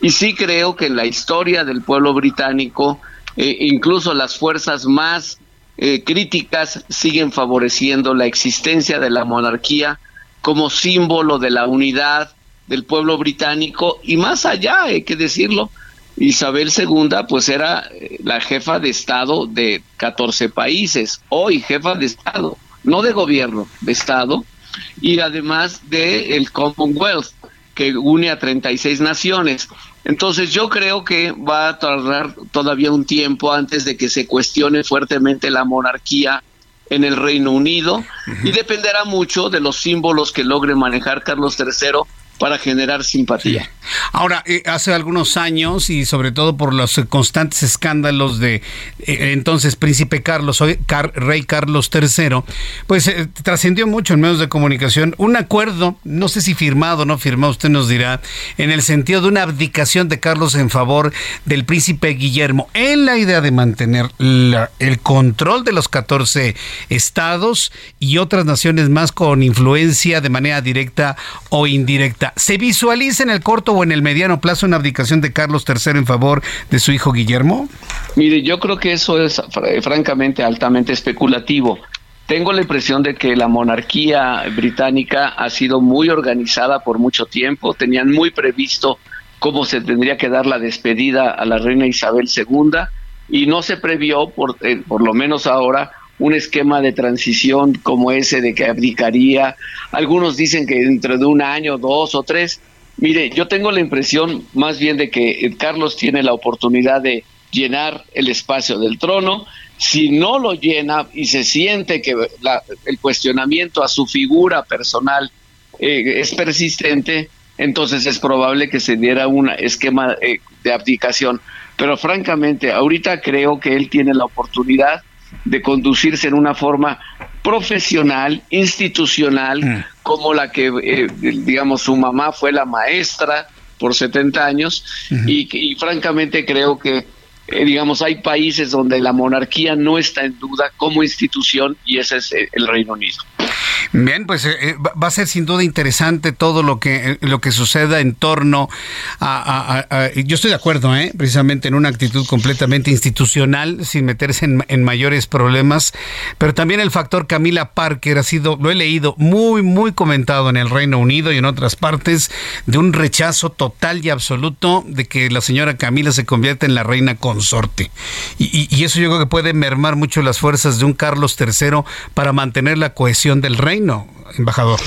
Y sí creo que en la historia del pueblo británico, eh, incluso las fuerzas más eh, críticas siguen favoreciendo la existencia de la monarquía como símbolo de la unidad del pueblo británico y más allá, hay que decirlo, Isabel II pues era eh, la jefa de Estado de 14 países, hoy jefa de Estado, no de gobierno, de Estado, y además de el Commonwealth, que une a 36 naciones. Entonces yo creo que va a tardar todavía un tiempo antes de que se cuestione fuertemente la monarquía en el Reino Unido y dependerá mucho de los símbolos que logre manejar Carlos III para generar simpatía. Ahora, eh, hace algunos años y sobre todo por los constantes escándalos de eh, entonces príncipe Carlos, rey Carlos III, pues eh, trascendió mucho en medios de comunicación un acuerdo, no sé si firmado o no firmado, usted nos dirá, en el sentido de una abdicación de Carlos en favor del príncipe Guillermo, en la idea de mantener el control de los 14 estados y otras naciones más con influencia de manera directa o indirecta. ¿Se visualiza en el corto o en el mediano plazo una abdicación de Carlos III en favor de su hijo Guillermo? Mire, yo creo que eso es francamente altamente especulativo. Tengo la impresión de que la monarquía británica ha sido muy organizada por mucho tiempo, tenían muy previsto cómo se tendría que dar la despedida a la reina Isabel II y no se previó, por, eh, por lo menos ahora, un esquema de transición como ese de que abdicaría. Algunos dicen que dentro de un año, dos o tres. Mire, yo tengo la impresión más bien de que Carlos tiene la oportunidad de llenar el espacio del trono. Si no lo llena y se siente que el cuestionamiento a su figura personal eh, es persistente, entonces es probable que se diera un esquema eh, de abdicación. Pero francamente, ahorita creo que él tiene la oportunidad de conducirse en una forma profesional, institucional, mm. como la que, eh, digamos, su mamá fue la maestra por 70 años, y, francamente creo que eh, digamos, hay países donde la monarquía no está en duda como institución y ese es el Reino Unido. Bien, pues eh, eh, va a ser sin duda interesante todo lo que, eh, lo que suceda en torno a, Yo estoy de acuerdo, precisamente en una actitud completamente institucional, sin meterse en, en, mayores problemas, pero también el factor Camila Parker ha sido, lo he leído, muy, muy comentado en el Reino Unido y en otras partes, de un rechazo total y absoluto de que la señora Camila se convierta en la reina Y, y eso yo creo que puede mermar mucho las fuerzas de un Carlos III para mantener la cohesión del reino reino, embajador?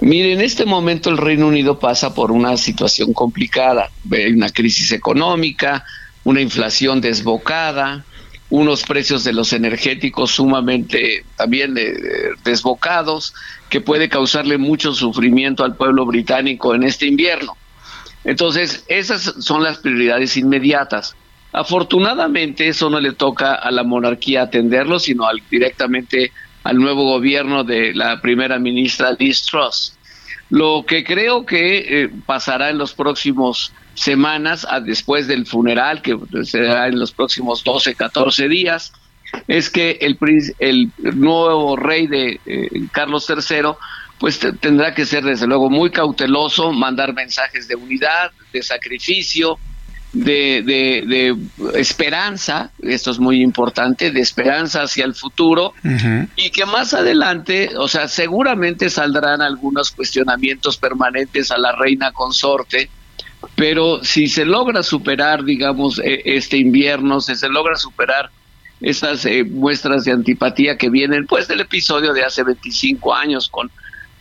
Mire, en este momento el Reino Unido pasa por una situación complicada. Hay una crisis económica, una inflación desbocada, unos precios de los energéticos sumamente también eh, desbocados, que puede causarle mucho sufrimiento al pueblo británico en este invierno. Entonces, esas son las prioridades inmediatas. Afortunadamente, eso no le toca a la monarquía atenderlo, sino al, directamente al nuevo gobierno de la primera ministra Liz Truss. Lo que creo que eh, pasará en los próximos semanas, después del funeral, que será en los próximos 12, 14 días, es que el, el nuevo rey de eh, Carlos III pues tendrá que ser desde luego muy cauteloso, mandar mensajes de unidad, de sacrificio, de, de, esperanza, esto es muy importante, de esperanza hacia el futuro y que más adelante, o sea, seguramente saldrán algunos cuestionamientos permanentes a la reina consorte, pero si se logra superar, digamos, e, este invierno, si se logra superar esas eh, muestras de antipatía que vienen, pues del episodio de hace 25 años con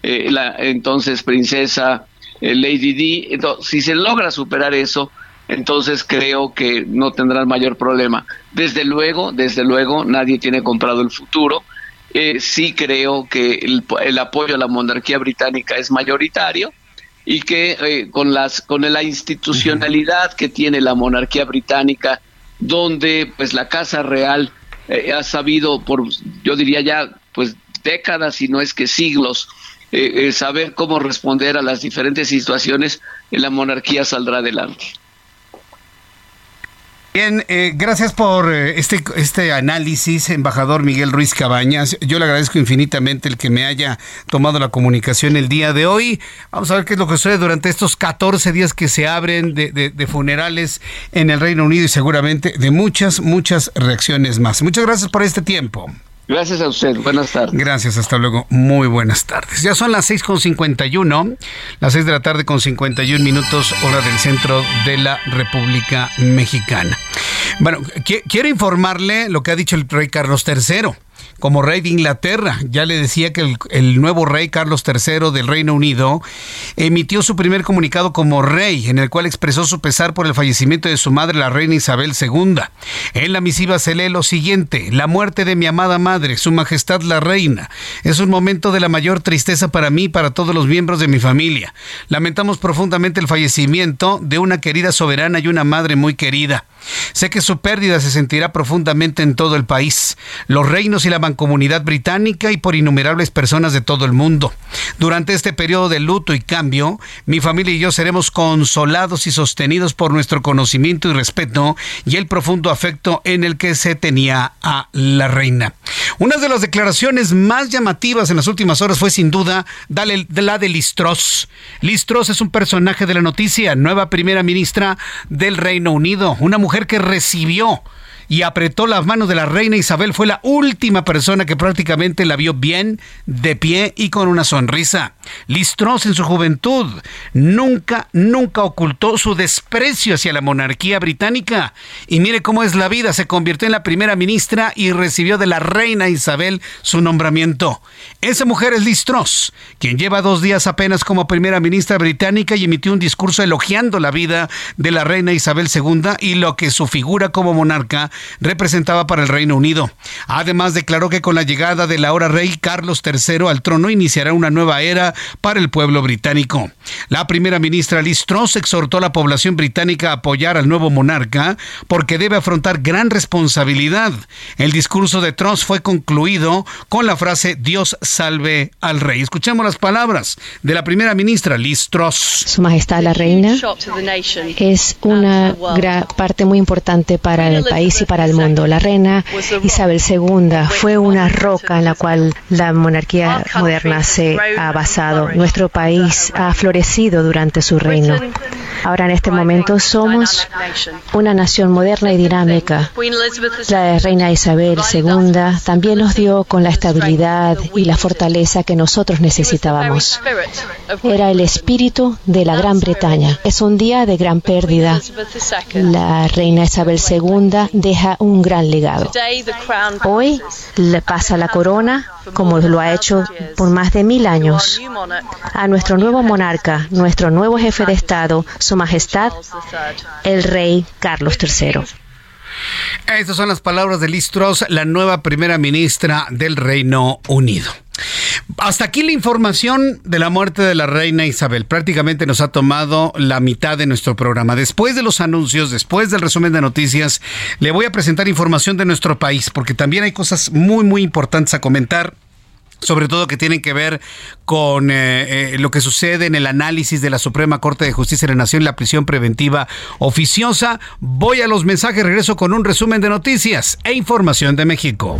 eh, la entonces princesa eh, Lady Di, entonces, si se logra superar eso, entonces creo que no tendrán mayor problema. Desde luego, desde luego, nadie tiene comprado el futuro. Eh, sí creo que el, apoyo a la monarquía británica es mayoritario y que eh, con las con la institucionalidad que tiene la monarquía británica, donde pues la casa real eh, ha sabido por yo diría ya pues décadas y no es que siglos saber cómo responder a las diferentes situaciones, la monarquía saldrá adelante. Bien, eh, gracias por eh, este, este análisis, embajador Miguel Ruiz Cabañas. Yo le agradezco infinitamente el que me haya tomado la comunicación el día de hoy. Vamos a ver qué es lo que sucede durante estos 14 días que se abren de, de funerales en el Reino Unido y seguramente de muchas, muchas reacciones más. Muchas gracias por este tiempo. Gracias a usted. Buenas tardes. Gracias, hasta luego. Muy buenas tardes. Ya son las 6.51, las 6 de la tarde con 51 minutos, hora del centro de la República Mexicana. Bueno, quiero informarle lo que ha dicho el rey Carlos III como rey de Inglaterra. Ya le decía que el, nuevo rey Carlos III del Reino Unido emitió su primer comunicado como rey, en el cual expresó su pesar por el fallecimiento de su madre, la reina Isabel II. En la misiva se lee lo siguiente, la muerte de mi amada madre, su majestad la reina, es un momento de la mayor tristeza para mí y para todos los miembros de mi familia. Lamentamos profundamente el fallecimiento de una querida soberana y una madre muy querida. Sé que su pérdida se sentirá profundamente en todo el país. Los reinos y la mancomunidad británica y por innumerables personas de todo el mundo. Durante este periodo de luto y cambio, mi familia y yo seremos consolados y sostenidos por nuestro conocimiento y respeto y el profundo afecto en el que se tenía a la reina. Una de las declaraciones más llamativas en las últimas horas fue sin duda la de Listros. Listros es un personaje de la noticia, nueva primera ministra del Reino Unido, una mujer que recibió y apretó las manos de la reina Isabel. Fue la última persona que prácticamente la vio bien, de pie y con una sonrisa. Listros en su juventud nunca, nunca ocultó su desprecio hacia la monarquía británica. Y mire cómo es la vida. Se convirtió en la primera ministra y recibió de la reina Isabel su nombramiento. Esa mujer es Listros, quien lleva dos días apenas como primera ministra británica y emitió un discurso elogiando la vida de la reina Isabel II y lo que su figura como monarca representaba para el Reino Unido. Además, declaró que con la llegada del ahora rey Carlos III al trono iniciará una nueva era para el pueblo británico. La primera ministra Liz Truss exhortó a la población británica a apoyar al nuevo monarca porque debe afrontar gran responsabilidad. El discurso de Truss fue concluido con la frase Dios salve al rey. Escuchemos las palabras de la primera ministra Liz Truss. Su Majestad la Reina es una parte muy importante para el país y para el mundo. La Reina Isabel II fue una roca en la cual la monarquía moderna se ha basado. Nuestro país ha florecido durante su reino. Ahora en este momento somos una nación moderna y dinámica. La reina Isabel II también nos dio con la estabilidad y la fortaleza que nosotros necesitábamos. Era el espíritu de la Gran Bretaña. Es un día de gran pérdida. La reina Isabel II deja un gran legado. Hoy le pasa la corona, como lo ha hecho por más de mil años, a nuestro nuevo monarca, nuestro nuevo jefe de Estado, Su Majestad, el Rey Carlos III. Estas son las palabras de Liz Truss, la nueva primera ministra del Reino Unido. Hasta aquí la información de la muerte de la reina Isabel. Prácticamente nos ha tomado la mitad de nuestro programa. Después de los anuncios, después del resumen de noticias, le voy a presentar información de nuestro país, porque también hay cosas muy, muy importantes a comentar sobre todo que tienen que ver con eh, eh, lo que sucede en el análisis de la Suprema Corte de Justicia de la Nación, la prisión preventiva oficiosa. Voy a los mensajes, regreso con un resumen de noticias e información de México.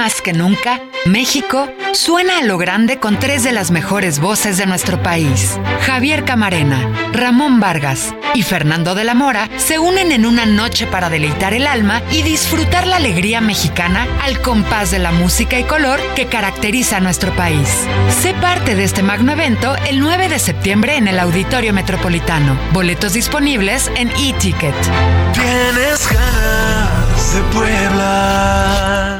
Más que nunca, México suena a lo grande con tres de las mejores voces de nuestro país. Javier Camarena, Ramón Vargas y Fernando de la Mora se unen en una noche para deleitar el alma y disfrutar la alegría mexicana al compás de la música y color que caracteriza a nuestro país. Sé parte de este magno evento el 9 de septiembre en el Auditorio Metropolitano. Boletos disponibles en e-ticket. Tienes de Puebla.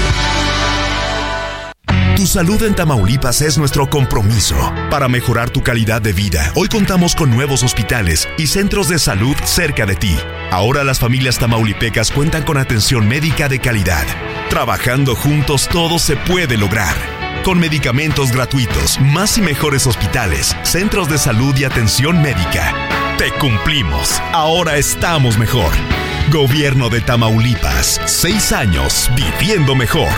Tu salud en Tamaulipas es nuestro compromiso. Para mejorar tu calidad de vida, hoy contamos con nuevos hospitales y centros de salud cerca de ti. Ahora las familias tamaulipecas cuentan con atención médica de calidad. Trabajando juntos todo se puede lograr. Con medicamentos gratuitos, más y mejores hospitales, centros de salud y atención médica. Te cumplimos. Ahora estamos mejor. Gobierno de Tamaulipas. Seis años viviendo mejor.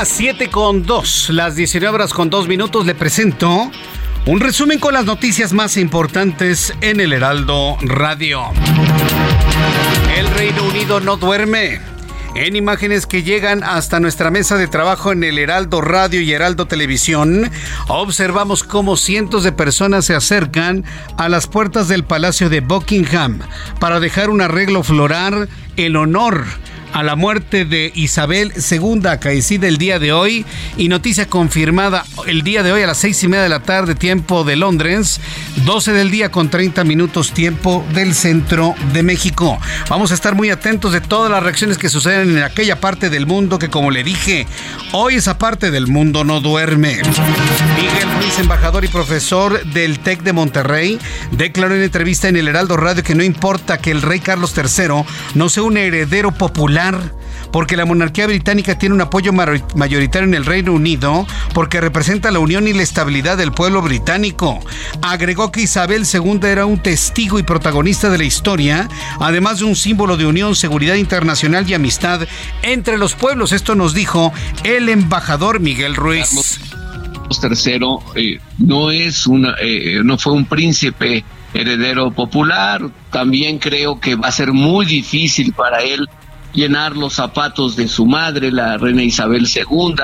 Las 7 con 2, las 19 horas con 2 minutos. Le presento un resumen con las noticias más importantes en el Heraldo Radio. El Reino Unido no duerme. En imágenes que llegan hasta nuestra mesa de trabajo en el Heraldo Radio y Heraldo Televisión, observamos cómo cientos de personas se acercan a las puertas del Palacio de Buckingham para dejar un arreglo floral en honor a la muerte de Isabel II, acaecida el día de hoy, y noticia confirmada el día de hoy a las seis y media de la tarde, tiempo de Londres, 12 del día con 30 minutos, tiempo del centro de México. Vamos a estar muy atentos de todas las reacciones que suceden en aquella parte del mundo que, como le dije, hoy esa parte del mundo no duerme. Miguel Ruiz, embajador y profesor del TEC de Monterrey, declaró en entrevista en el Heraldo Radio que no importa que el rey Carlos III no sea un heredero popular porque la monarquía británica tiene un apoyo mayoritario en el Reino Unido, porque representa la unión y la estabilidad del pueblo británico. Agregó que Isabel II era un testigo y protagonista de la historia, además de un símbolo de unión, seguridad internacional y amistad entre los pueblos. Esto nos dijo el embajador Miguel Ruiz. Carlos III eh, no es una, eh, no fue un príncipe heredero popular. También creo que va a ser muy difícil para él llenar los zapatos de su madre, la reina Isabel II,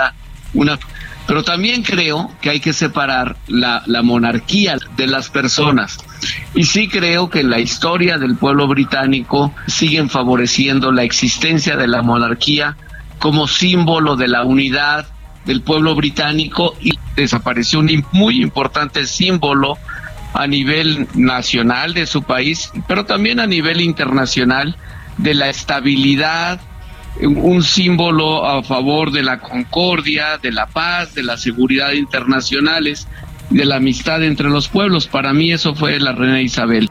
una pero también creo que hay que separar la, la, monarquía de las personas. Y sí creo que en la historia del pueblo británico siguen favoreciendo la existencia de la monarquía como símbolo de la unidad del pueblo británico y desapareció un muy importante símbolo a nivel nacional de su país, pero también a nivel internacional de la estabilidad, un símbolo a favor de la concordia, de la paz, de la seguridad internacionales, de la amistad entre los pueblos. Para mí eso fue la reina Isabel.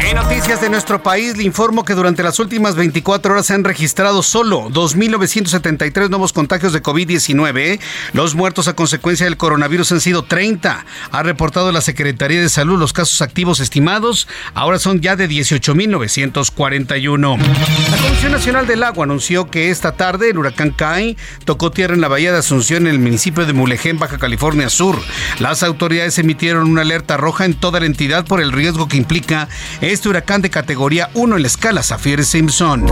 En noticias de nuestro país, le informo que durante las últimas 24 horas se han registrado solo 2.973 nuevos contagios de COVID-19. Los muertos a consecuencia del coronavirus han sido 30. Ha reportado la Secretaría de Salud los casos activos estimados. Ahora son ya de 18.941. La Comisión Nacional del Agua anunció que esta tarde el huracán Kai tocó tierra en la bahía de Asunción en el municipio de Mulegé, Baja California Sur. Las autoridades emitieron una alerta roja en toda la entidad por el riesgo que implica este huracán de categoría 1 en la escala Zafir Simpson.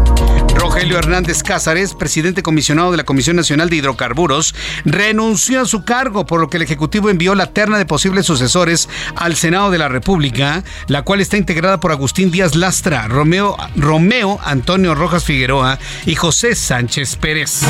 Rogelio Hernández Cázares, presidente comisionado de la Comisión Nacional de Hidrocarburos, renunció a su cargo, por lo que el Ejecutivo envió la terna de posibles sucesores al Senado de la República, la cual está integrada por Agustín Díaz Lastra, Romeo, Romeo Antonio Rojas Figueroa y José Sánchez Pérez.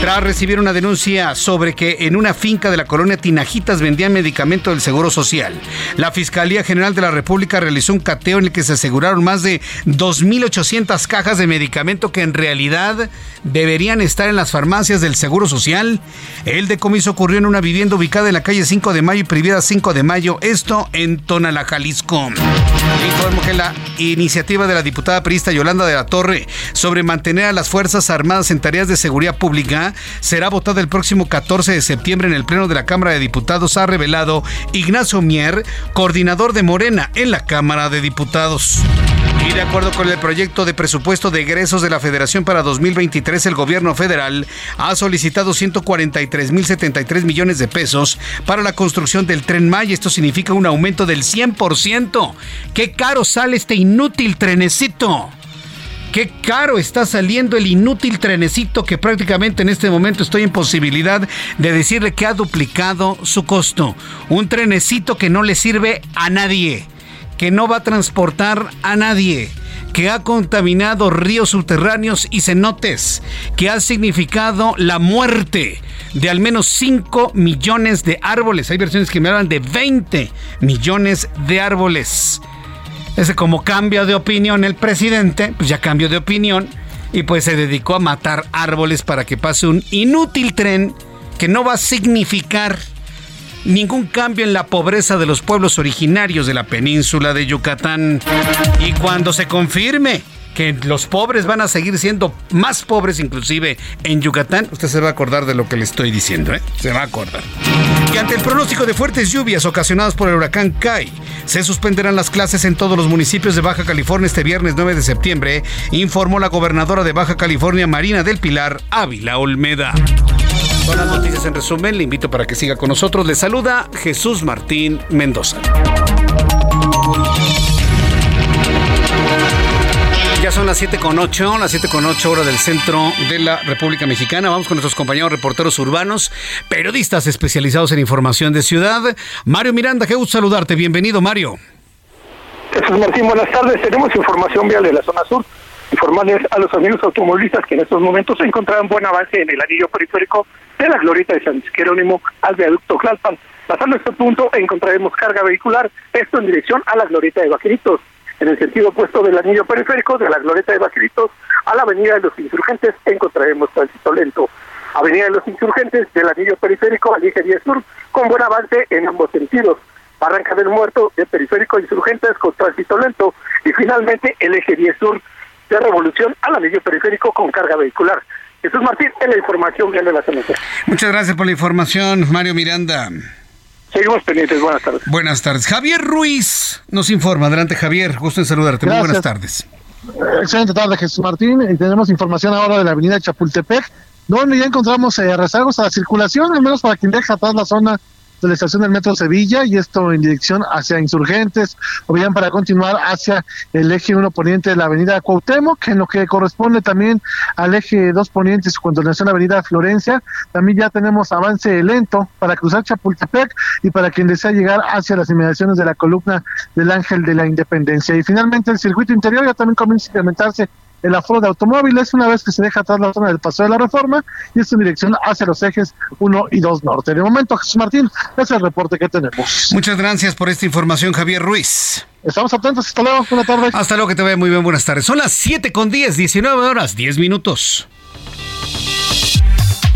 Tras recibir una denuncia sobre que en una finca de la colonia Tinajitas vendían medicamento del Seguro Social, la Fiscalía General de la República realizó un cateo en el que se aseguraron más de 2.800 cajas de medicamento que en realidad deberían estar en las farmacias del Seguro Social. El decomiso ocurrió en una vivienda ubicada en la calle 5 de Mayo y Privida 5 de Mayo, esto en Tonala, Jalisco. Informo que la iniciativa de la diputada priista Yolanda de la Torre sobre mantener a las Fuerzas Armadas en tareas de seguridad pública será votada el próximo 14 de septiembre en el Pleno de la Cámara de Diputados, ha revelado Ignacio Mier, coordinador de Morena en la Cámara de Diputados. Y de acuerdo con el proyecto de presupuesto de egresos de la Federación para 2023, el gobierno federal ha solicitado 143.073 millones de pesos para la construcción del tren Maya. Esto significa un aumento del 100%. ¡Qué caro sale este inútil trenecito! Qué caro está saliendo el inútil trenecito que prácticamente en este momento estoy en posibilidad de decirle que ha duplicado su costo. Un trenecito que no le sirve a nadie que no va a transportar a nadie, que ha contaminado ríos subterráneos y cenotes, que ha significado la muerte de al menos 5 millones de árboles. Hay versiones que me hablan de 20 millones de árboles. Ese como cambio de opinión el presidente, pues ya cambió de opinión y pues se dedicó a matar árboles para que pase un inútil tren que no va a significar ningún cambio en la pobreza de los pueblos originarios de la península de Yucatán. Y cuando se confirme que los pobres van a seguir siendo más pobres inclusive en Yucatán, usted se va a acordar de lo que le estoy diciendo, ¿eh? Se va a acordar. Y ante el pronóstico de fuertes lluvias ocasionadas por el huracán Kai, se suspenderán las clases en todos los municipios de Baja California este viernes 9 de septiembre, informó la gobernadora de Baja California, Marina del Pilar, Ávila Olmeda. Son las noticias en resumen. Le invito para que siga con nosotros. Le saluda Jesús Martín Mendoza. Ya son las 7 con 8, las 7 con 8 hora del centro de la República Mexicana. Vamos con nuestros compañeros reporteros urbanos, periodistas especializados en información de ciudad. Mario Miranda, qué gusto saludarte. Bienvenido, Mario. Jesús Martín, buenas tardes. Tenemos información vial de la zona sur. Informarles a los amigos automovilistas que en estos momentos se encontrarán buen avance en el anillo periférico de la glorieta de San Jerónimo al viaducto Clalpan. Pasando este punto encontraremos carga vehicular, esto en dirección a la glorieta de Vaqueritos en el sentido opuesto del anillo periférico de la Glorieta de Vaqueritos a la Avenida de los Insurgentes encontraremos tránsito lento. Avenida de los Insurgentes del anillo periférico al eje 10 sur con buen avance en ambos sentidos. Barranca del Muerto de periférico Insurgentes con tránsito lento y finalmente el eje 10 sur de Revolución al anillo periférico con carga vehicular. Jesús Martín, en la información de la semana. Muchas gracias por la información, Mario Miranda. Seguimos pendientes, buenas tardes. Buenas tardes. Javier Ruiz nos informa. Adelante, Javier. Gusto en saludarte. Muy buenas tardes. Excelente tarde, Jesús Martín. Y tenemos información ahora de la avenida Chapultepec, donde ya encontramos eh, rezagos a la circulación, al menos para quien deja atrás la zona de la estación del Metro Sevilla y esto en dirección hacia Insurgentes o bien para continuar hacia el eje 1 poniente de la avenida Cuauhtémoc, en lo que corresponde también al eje 2 poniente su continuación avenida Florencia, también ya tenemos avance lento para cruzar Chapultepec y para quien desea llegar hacia las inmediaciones de la columna del Ángel de la Independencia. Y finalmente el circuito interior ya también comienza a incrementarse el aforo de automóviles una vez que se deja atrás la zona del Paseo de la Reforma y es en dirección hacia los ejes 1 y 2 norte. De momento, Jesús Martín, es el reporte que tenemos. Muchas gracias por esta información, Javier Ruiz. Estamos atentos, hasta luego, buenas tardes. Hasta luego, que te vaya muy bien, buenas tardes. Son las 7 con 10, 19 horas, 10 minutos.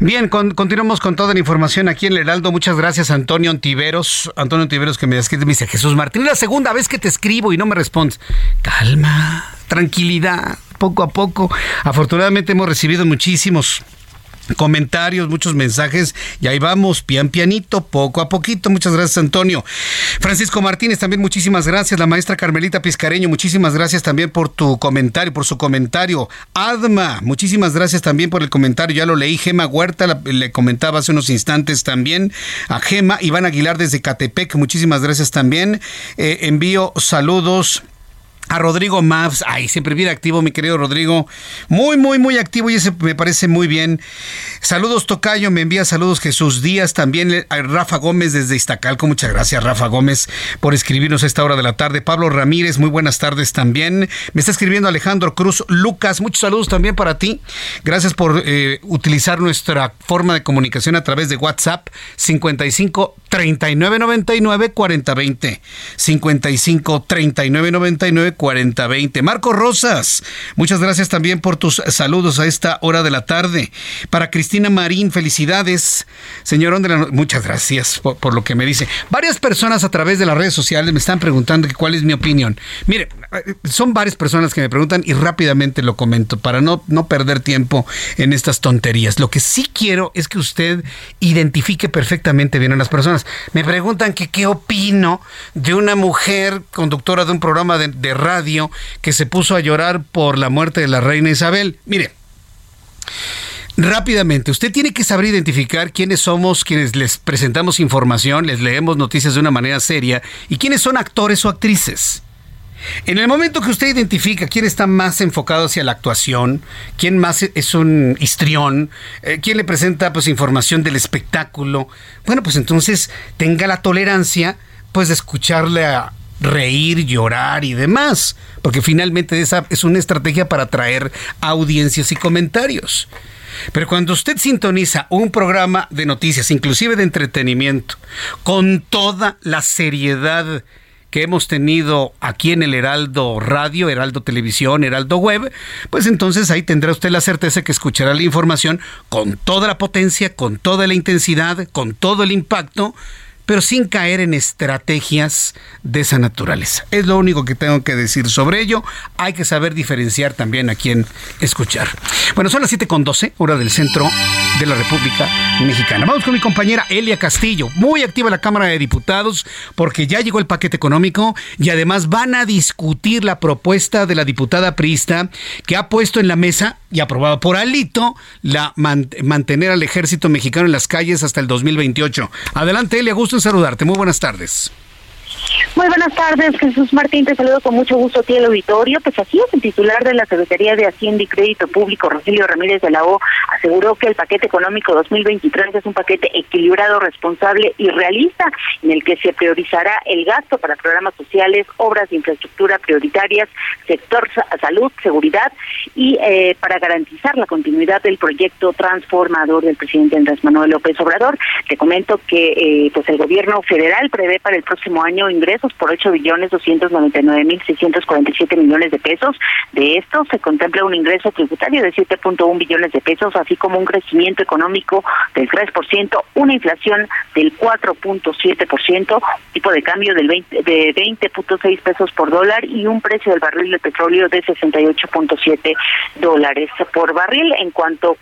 Bien, continuamos con toda la información aquí en el Heraldo. Muchas gracias, Antonio Antiveros. Antonio Antiveros que me escribe, me dice, Jesús Martín, la segunda vez que te escribo y no me respondes. Calma, tranquilidad, poco a poco. Afortunadamente hemos recibido muchísimos comentarios, muchos mensajes y ahí vamos, pian pianito, poco a poquito. Muchas gracias, Antonio. Francisco Martínez, también muchísimas gracias. La maestra Carmelita Pizcareño, muchísimas gracias también por tu comentario, por su comentario. Adma, muchísimas gracias también por el comentario, ya lo leí. Gema Huerta, le comentaba hace unos instantes también a Gema. Iván Aguilar desde Catepec, muchísimas gracias también. Eh, envío saludos a Rodrigo Mavs, ay, siempre bien activo, mi querido Rodrigo. Muy, muy, muy activo y ese me parece muy bien. Saludos, Tocayo, me envía saludos Jesús Díaz, también a Rafa Gómez desde Iztacalco. Muchas gracias, Rafa Gómez, por escribirnos a esta hora de la tarde. Pablo Ramírez, muy buenas tardes también. Me está escribiendo Alejandro Cruz Lucas, muchos saludos también para ti. Gracias por eh, utilizar nuestra forma de comunicación a través de WhatsApp 55 39 99 40 20. 55 39 99 4020. Marco Rosas, muchas gracias también por tus saludos a esta hora de la tarde. Para Cristina Marín, felicidades. Señor muchas gracias por, lo que me dice. Varias personas a través de las redes sociales me están preguntando cuál es mi opinión. Mire, son varias personas que me preguntan y rápidamente lo comento para no, no perder tiempo en estas tonterías. Lo que sí quiero es que usted identifique perfectamente bien a las personas. Me preguntan que qué opino de una mujer conductora de un programa de, de radio que se puso a llorar por la muerte de la reina Isabel. Mire, Rápidamente, usted tiene que saber identificar quiénes somos quienes les presentamos información, les leemos noticias de una manera seria y quiénes son actores o actrices. En el momento que usted identifica quién está más enfocado hacia la actuación, quién más es un histrión, eh, quién le presenta pues información del espectáculo, bueno, pues entonces tenga la tolerancia pues de escucharle a, reír, llorar y demás, porque finalmente esa es una estrategia para atraer audiencias y comentarios. Pero cuando usted sintoniza un programa de noticias, inclusive de entretenimiento, con toda la seriedad que hemos tenido aquí en el Heraldo Radio, Heraldo Televisión, Heraldo Web, pues entonces ahí tendrá usted la certeza que escuchará la información con toda la potencia, con toda la intensidad, con todo el impacto pero sin caer en estrategias de esa naturaleza. Es lo único que tengo que decir sobre ello. Hay que saber diferenciar también a quién escuchar. Bueno, son las 7.12, hora del centro de la República Mexicana. Vamos con mi compañera Elia Castillo, muy activa la Cámara de Diputados, porque ya llegó el paquete económico y además van a discutir la propuesta de la diputada priista que ha puesto en la mesa y aprobado por Alito la mantener al ejército mexicano en las calles hasta el 2028. Adelante, Elia, gusto en saludarte. Muy buenas tardes. Muy buenas tardes, Jesús Martín, te saludo con mucho gusto a ti el auditorio. Pues así es, el titular de la Secretaría de Hacienda y Crédito Público, Rogelio Ramírez de la O, aseguró que el paquete económico 2023 es un paquete equilibrado, responsable y realista, en el que se priorizará el gasto para programas sociales, obras de infraestructura prioritarias, sector salud, seguridad y eh, para garantizar la continuidad del proyecto transformador del presidente Andrés Manuel López Obrador. Te comento que eh, pues el gobierno federal prevé para el próximo año ingresos por 8 billones 299 mil 647 millones de pesos. De esto se contempla un ingreso tributario de 7.1 billones de pesos, así como un crecimiento económico del 3%, una inflación del 4.7%, tipo de cambio del 20, de 20.6 pesos por dólar y un precio del barril de petróleo de 68.7 dólares por barril. En cuanto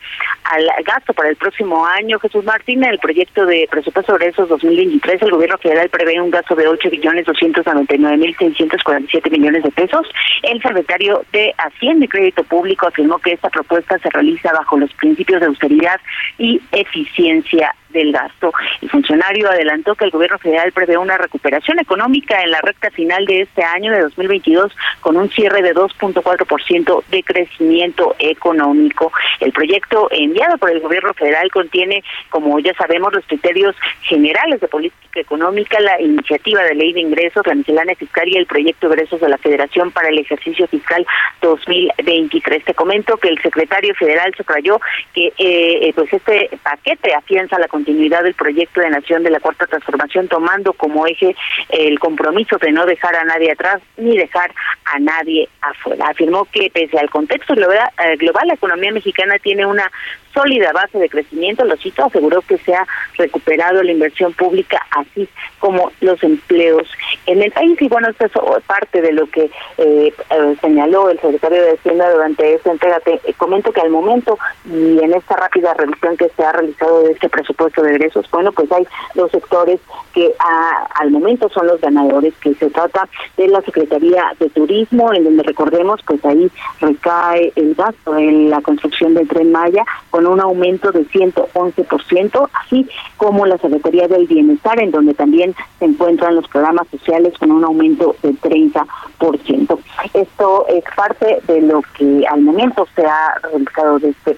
al gasto para el próximo año, Jesús Martín, el proyecto de presupuesto de esos 2023, el gobierno federal prevé un gasto de 8 billones 299 mil 647 millones de pesos. El secretario de Hacienda y Crédito Público afirmó que esta propuesta se realiza bajo los principios de austeridad y eficiencia del gasto. El funcionario adelantó que el gobierno federal prevé una recuperación económica en la recta final de este año de 2022 con un cierre de 2.4% de crecimiento económico. El proyecto enviado por el gobierno federal contiene, como ya sabemos, los criterios generales de política económica, la iniciativa de ley de ingresos, la miscelánea fiscal y el proyecto de ingresos de la Federación para el ejercicio fiscal 2023. Te comento que el secretario federal subrayó que eh, pues este paquete afianza la continuidad del proyecto de nación de la Cuarta Transformación, tomando como eje el compromiso de no dejar a nadie atrás ni dejar a nadie afuera. Afirmó que pese al contexto global, eh, global la economía mexicana tiene una sólida base de crecimiento, lo cito, aseguró que se ha recuperado la inversión pública, así como los empleos en el país. Y bueno, esto es parte de lo que eh, eh, señaló el secretario de Hacienda durante esta entrega. Te comento que al momento y en esta rápida revisión que se ha realizado de este presupuesto de egresos, bueno, pues hay dos sectores que al momento son los ganadores, que se trata de la Secretaría de Turismo, en donde recordemos, pues ahí recae el gasto en la construcción del Tren Maya, con un aumento de 111%, así como la Secretaría del Bienestar, en donde también se encuentran los programas sociales con un aumento de 30%. Esto es parte de lo que al momento se ha realizado de este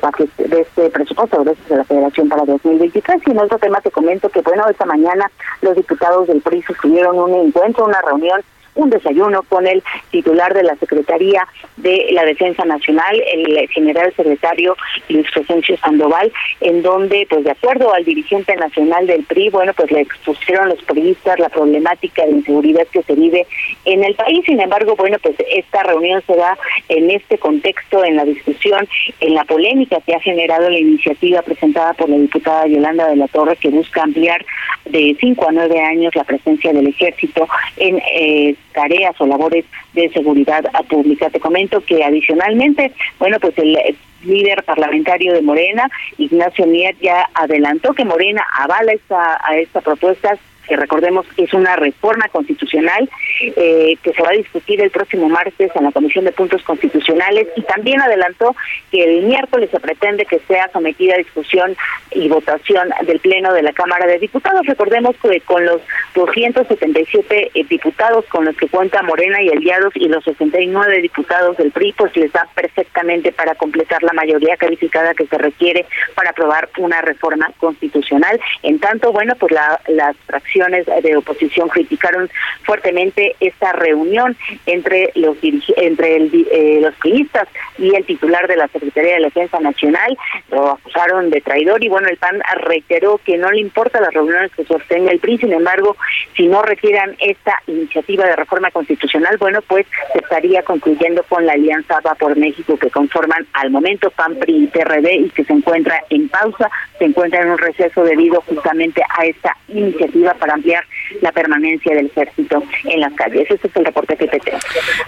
de este presupuesto de la Federación para 2023. Y en otro tema te comento que, bueno, esta mañana los diputados del PRI tuvieron un encuentro, una reunión un desayuno con el titular de la Secretaría de la Defensa Nacional, el general secretario Luis Crescencio Sandoval, en donde, pues de acuerdo al dirigente nacional del PRI, bueno, pues le expusieron los periodistas la problemática de inseguridad que se vive en el país. Sin embargo, bueno, pues esta reunión se da en este contexto, en la discusión, en la polémica que ha generado la iniciativa presentada por la diputada Yolanda de la Torre, que busca ampliar de cinco a nueve años la presencia del ejército en eh, tareas o labores de seguridad pública. Te comento que adicionalmente, bueno, pues el líder parlamentario de Morena, Ignacio Mier, ya adelantó que Morena avala esta, a esta propuesta que recordemos es una reforma constitucional eh, que se va a discutir el próximo martes en la Comisión de Puntos Constitucionales y también adelantó que el miércoles se pretende que sea sometida a discusión y votación del Pleno de la Cámara de Diputados. Recordemos que con los 277 eh, diputados con los que cuenta Morena y aliados y los 69 diputados del PRI, pues les da perfectamente para completar la mayoría calificada que se requiere para aprobar una reforma constitucional. En tanto, bueno, pues la, las de oposición criticaron fuertemente esta reunión entre los entre el, eh, los priistas y el titular de la Secretaría de Defensa Nacional, lo acusaron de traidor y bueno, el PAN reiteró que no le importa las reuniones que sostenga el PRI, sin embargo, si no retiran esta iniciativa de reforma constitucional, bueno, pues se estaría concluyendo con la alianza Va por México que conforman al momento PAN, PRI y PRD y que se encuentra en pausa, se encuentra en un receso debido justamente a esta iniciativa ampliar la permanencia del ejército en las calles. Ese es el reporte que te tengo.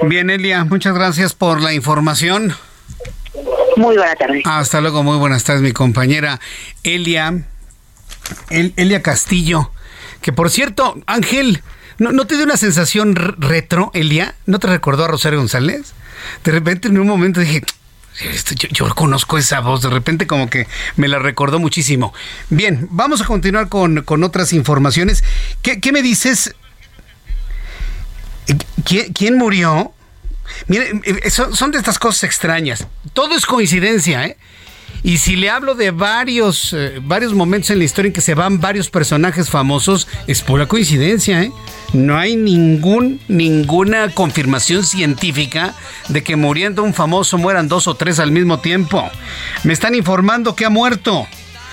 Bien, Elia, muchas gracias por la información. Muy buena tarde. Hasta luego, muy buenas tardes, mi compañera Elia, Elia Castillo. Que por cierto, Ángel, ¿no, ¿no te dio una sensación retro, Elia? ¿No te recordó a Rosario González? De repente en un momento dije, yo, yo, conozco esa voz, de repente como que me la recordó muchísimo. Bien, vamos a continuar con, otras informaciones. ¿Qué, ¿Qué, me dices? ¿Quién, quién murió? Mire, eh, son, de estas cosas extrañas. Todo es coincidencia, ¿eh? Y si le hablo de varios, eh, varios momentos en la historia en que se van varios personajes famosos, es pura coincidencia, ¿eh? No hay ningún, ninguna confirmación científica de que muriendo un famoso mueran dos o tres al mismo tiempo. Me están informando que ha muerto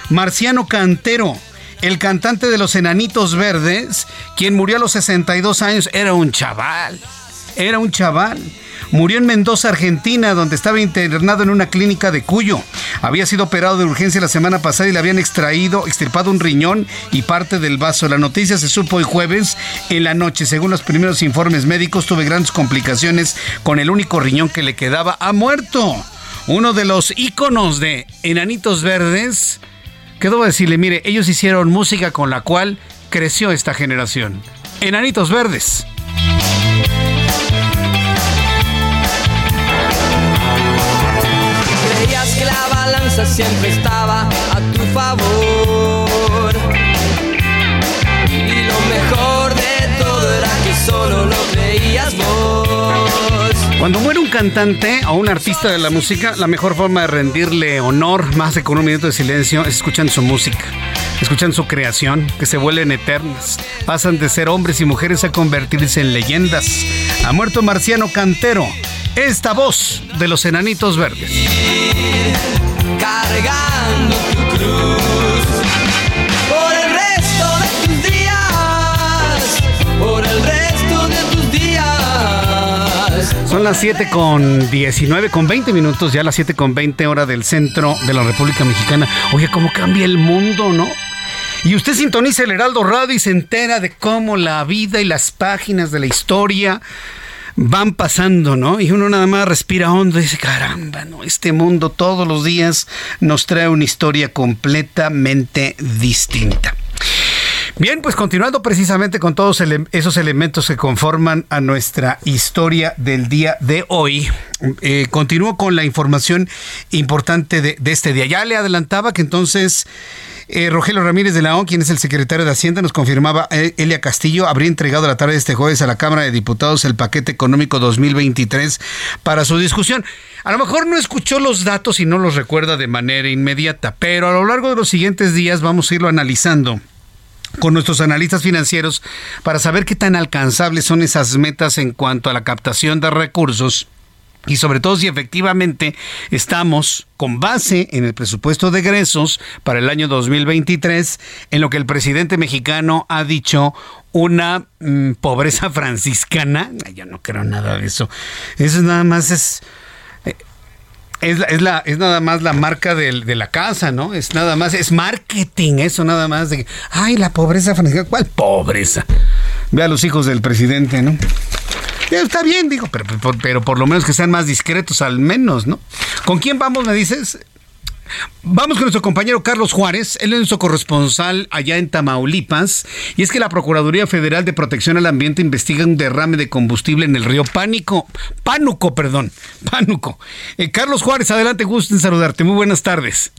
Marciano Cantero, el cantante de los Enanitos Verdes, quien murió a los 62 años, era un chaval. Era un chaval. Murió en Mendoza, Argentina, donde estaba internado en una clínica de Cuyo. Había sido operado de urgencia la semana pasada y le habían extraído, extirpado un riñón y parte del vaso. La noticia se supo hoy jueves en la noche. Según los primeros informes médicos, tuve grandes complicaciones con el único riñón que le quedaba. Ha muerto. Uno de los íconos de Enanitos Verdes. ¿Qué debo decirle? Mire, ellos hicieron música con la cual creció esta generación. Enanitos Verdes. Siempre estaba a tu favor. Y lo mejor de todo era que solo lo creías vos. Cuando muere un cantante o un artista de la música, la mejor forma de rendirle honor, más de con un minuto de silencio, es escuchando su música, escuchando su creación, que se vuelven eternas. Pasan de ser hombres y mujeres a convertirse en leyendas. Ha muerto Marciano Cantero, esta voz de los enanitos verdes cargando tu cruz. Por el resto de tus días, por el resto de tus días. Son las 7 con 19, con 20 minutos, ya las 7 con 20 hora del centro de la República Mexicana. Oye, cómo cambia el mundo, ¿no? Y usted sintoniza el Heraldo Radio y se entera de cómo la vida y las páginas de la historia van pasando, ¿no? Y uno nada más respira hondo y dice, caramba, ¿no? Este mundo todos los días nos trae una historia completamente distinta. Bien, pues continuando precisamente con todos esos elementos que conforman a nuestra historia del día de hoy, eh, continúo con la información importante de, este día. Ya le adelantaba que entonces eh, Rogelio Ramírez de la O, quien es el secretario de Hacienda, nos confirmaba, eh, Elia Castillo habría entregado la tarde de este jueves a la Cámara de Diputados el paquete económico 2023 para su discusión. A lo mejor no escuchó los datos y no los recuerda de manera inmediata, pero a lo largo de los siguientes días vamos a irlo analizando con nuestros analistas financieros para saber qué tan alcanzables son esas metas en cuanto a la captación de recursos y sobre todo si efectivamente estamos con base en el presupuesto de egresos para el año 2023, en lo que el presidente mexicano ha dicho una mm, pobreza [LAUGHS] franciscana. Yo no creo nada de eso. Eso nada más es... Es, es, la, es nada más la marca de, de, la casa, ¿no? Es nada más, es marketing, eso nada más de ay, la pobreza franciscana. ¿Cuál pobreza? Ve a los hijos del presidente, ¿no? Está bien, digo, pero, pero, por lo menos que sean más discretos al menos, ¿no? ¿Con quién vamos, me dices? Vamos con nuestro compañero Carlos Juárez, él es nuestro corresponsal allá en Tamaulipas, y es que la Procuraduría Federal de Protección al Ambiente investiga un derrame de combustible en el río Pánico, Pánuco, perdón, Pánuco. Eh, Carlos Juárez, adelante, gusto en saludarte, muy buenas tardes.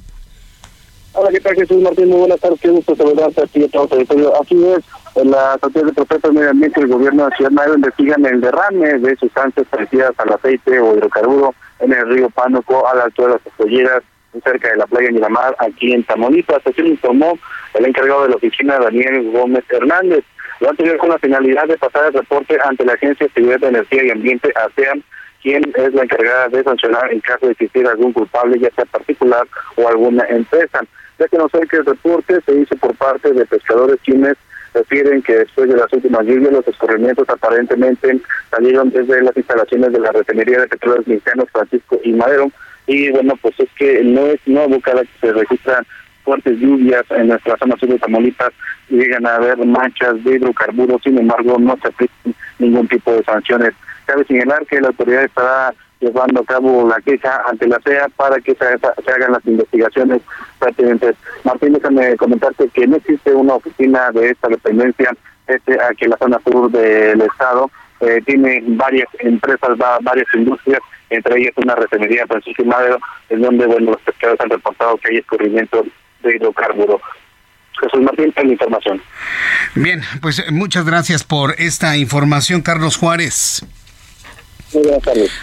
Hola, ¿qué tal Jesús Martín? Muy buenas tardes, qué gusto saludarte aquí a todo el Así es, en la Autoridad de Protección del Medio Ambiente el Gobierno de Ciudad Madero investigan el derrame de sustancias parecidas al aceite o hidrocarburo en el río Pánuco a la altura de las Escolleras, cerca de la playa Miramar, aquí en Tamaulipas. Así lo informó el encargado de la oficina, Daniel Gómez Hernández. Lo anterior con la finalidad de pasar el reporte ante la Agencia de Seguridad de Energía y Ambiente, ASEAN, quien es la encargada de sancionar en caso de existir algún culpable, ya sea particular o alguna empresa. Ya que no sé que el reporte se hizo por parte de pescadores quienes refieren que después de las últimas lluvias los escorrimientos aparentemente salieron desde las instalaciones de la refinería de petróleos mexicanos Francisco y Madero y bueno pues es que no es nuevo cada que se registran fuertes lluvias en nuestra zona sur de Tamaulipas llegan a haber manchas de hidrocarburos, sin embargo no se aplican ningún tipo de sanciones. Cabe señalar que la autoridad estará llevando a cabo la queja ante la CEA para que se, hagan las investigaciones pertinentes. Martín, déjame comentarte que no existe una oficina de esta dependencia, este, aquí la zona sur del estado eh, tiene varias empresas, varias industrias, entre ellas una refinería Francisco Madero, en donde bueno los pescadores han reportado que hay escurrimiento de hidrocarburos. Jesús Martín, en la información. Bien, pues muchas gracias por esta información, Carlos Juárez.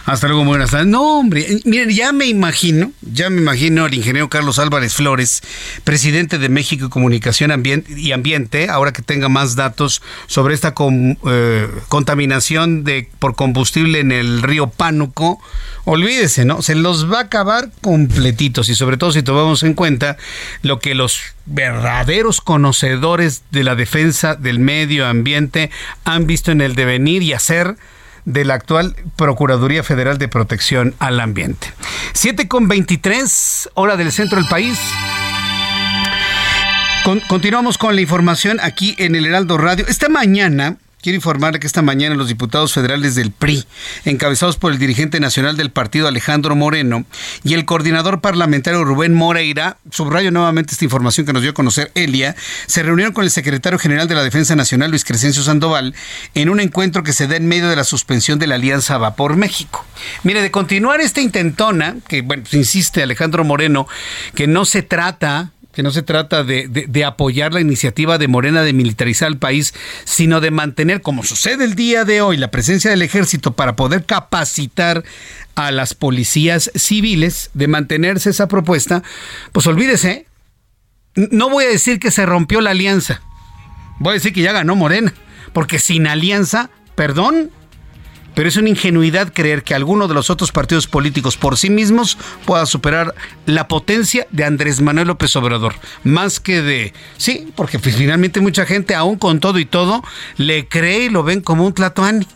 Hasta luego, buenas tardes. No, hombre, eh, miren, ya me imagino, ya me imagino al ingeniero Carlos Álvarez Flores, presidente de México Comunicación y Ambiente, ahora que tenga más datos sobre esta eh, contaminación de por combustible en el río Pánuco. Olvídese, ¿no? Se los va a acabar completitos y sobre todo si tomamos en cuenta lo que los verdaderos conocedores de la defensa del medio ambiente han visto en el devenir y hacer de la actual Procuraduría Federal de Protección al Ambiente. 7 con 23, hora del centro del país. continuamos con la información aquí en el Heraldo Radio. Esta mañana Quiero informarle que esta mañana los diputados federales del PRI, encabezados por el dirigente nacional del partido Alejandro Moreno y el coordinador parlamentario Rubén Moreira, subrayo nuevamente esta información que nos dio a conocer Elia, se reunieron con el secretario general de la Defensa Nacional, Luis Crescencio Sandoval, en un encuentro que se da en medio de la suspensión de la Alianza Va por México. Mire, de continuar esta intentona, que bueno, insiste Alejandro Moreno, que no se trata que no se trata de, apoyar la iniciativa de Morena de militarizar el país, sino de mantener, como sucede el día de hoy, la presencia del ejército para poder capacitar a las policías civiles, de mantenerse esa propuesta, pues olvídese, no voy a decir que se rompió la alianza, voy a decir que ya ganó Morena, porque sin alianza, perdón, pero es una ingenuidad creer que alguno de los otros partidos políticos por sí mismos pueda superar la potencia de Andrés Manuel López Obrador. Más que de... Sí, porque finalmente mucha gente, aún con todo y todo, le cree y lo ven como un tlatoani.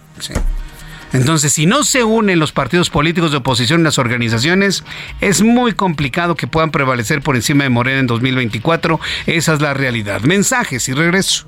Entonces, si no se unen los partidos políticos de oposición en las organizaciones, es muy complicado que puedan prevalecer por encima de Morena en 2024. Esa es la realidad. Mensajes y regreso.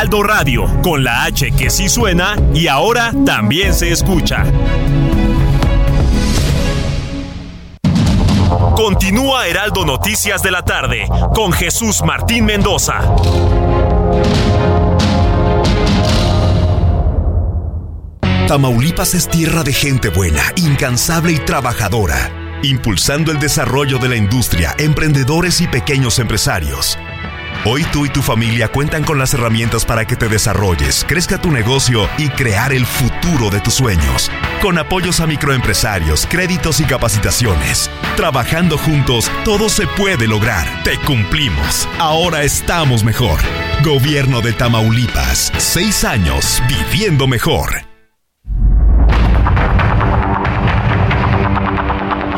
Heraldo Radio, con la H que sí suena y ahora también se escucha. Continúa Heraldo Noticias de la tarde con Jesús Martín Mendoza. Tamaulipas es tierra de gente buena, incansable y trabajadora, impulsando el desarrollo de la industria, emprendedores y pequeños empresarios. Hoy tú y tu familia cuentan con las herramientas para que te desarrolles, crezca tu negocio y crear el futuro de tus sueños. Con apoyos a microempresarios, créditos y capacitaciones. Trabajando juntos, todo se puede lograr. Te cumplimos. Ahora estamos mejor. Gobierno de Tamaulipas. Seis años viviendo mejor.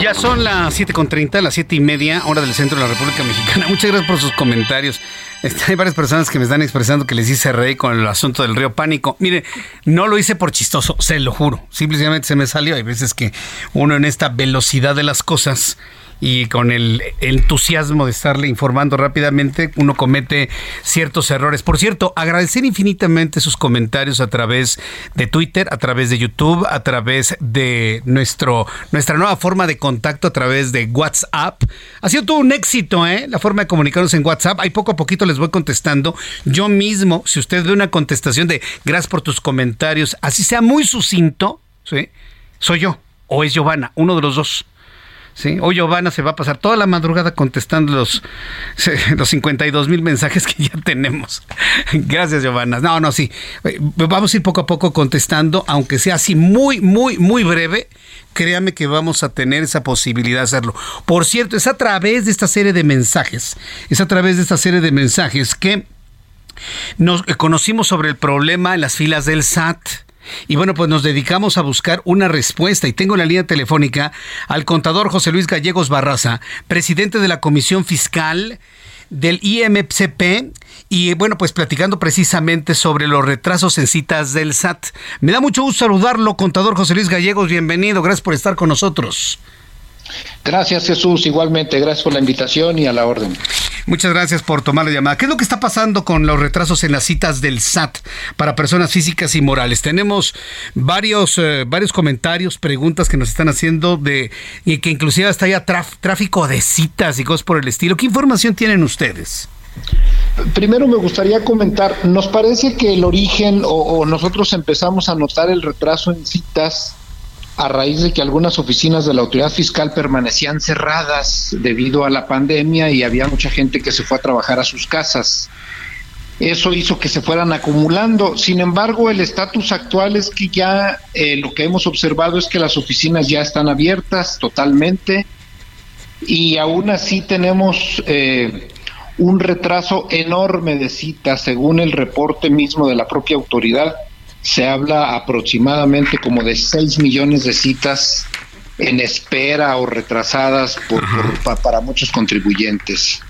Ya son las 7.30, las 7 y media, hora del centro de la República Mexicana. [LAUGHS] Muchas gracias por sus comentarios. Este, hay varias personas que me están expresando que les hice reír con el asunto del río Pánico. Mire, no lo hice por chistoso, se lo juro. Simplemente se me salió. Hay veces que uno en esta velocidad de las cosas y con el entusiasmo de estarle informando rápidamente, uno comete ciertos errores. Por cierto, agradecer infinitamente sus comentarios a través de Twitter, a través de YouTube, a través de nuestro, nuestra nueva forma de contacto a través de WhatsApp. Ha sido todo un éxito, ¿eh? La forma de comunicarnos en WhatsApp. Ahí poco a poquito les voy contestando. Yo mismo, si usted ve una contestación de gracias por tus comentarios, así sea muy sucinto, ¿sí? Soy yo o es Giovanna, uno de los dos. Hoy Giovanna se va a pasar toda la madrugada contestando los, [LAUGHS] los 52 mil mensajes que ya tenemos. [LAUGHS] Gracias, Giovanna. No, no, sí. Eh, vamos a ir poco a poco contestando, aunque sea así muy, muy, muy breve. Créame que vamos a tener esa posibilidad de hacerlo. Por cierto, es a través de esta serie de mensajes, es a través de esta serie de mensajes que nos conocimos sobre el problema en las filas del SAT. Y bueno, pues nos dedicamos a buscar una respuesta y tengo en la línea telefónica al contador José Luis Gallegos Barraza, presidente de la Comisión Fiscal del IMCP y bueno, pues platicando precisamente sobre los retrasos en citas del SAT. Me da mucho gusto saludarlo, contador José Luis Gallegos, bienvenido, gracias por estar con nosotros. Gracias Jesús, igualmente, gracias por la invitación y a la orden. Muchas gracias por tomar la llamada. ¿Qué es lo que está pasando con los retrasos en las citas del SAT para personas físicas y morales? Tenemos varios, eh, varios comentarios, preguntas que nos están haciendo de y que inclusive hasta haya tráfico de citas y cosas por el estilo. ¿Qué información tienen ustedes? Primero me gustaría comentar, nos parece que el origen o nosotros empezamos a notar el retraso en citas a raíz de que algunas oficinas de la autoridad fiscal permanecían cerradas debido a la pandemia y había mucha gente que se fue a trabajar a sus casas. Eso hizo que se fueran acumulando. Sin embargo, el estatus actual es que ya eh, lo que hemos observado es que las oficinas ya están abiertas totalmente y aún así tenemos eh, un retraso enorme de citas según el reporte mismo de la propia autoridad se habla aproximadamente como de 6 millones de citas en espera o retrasadas por, para muchos contribuyentes.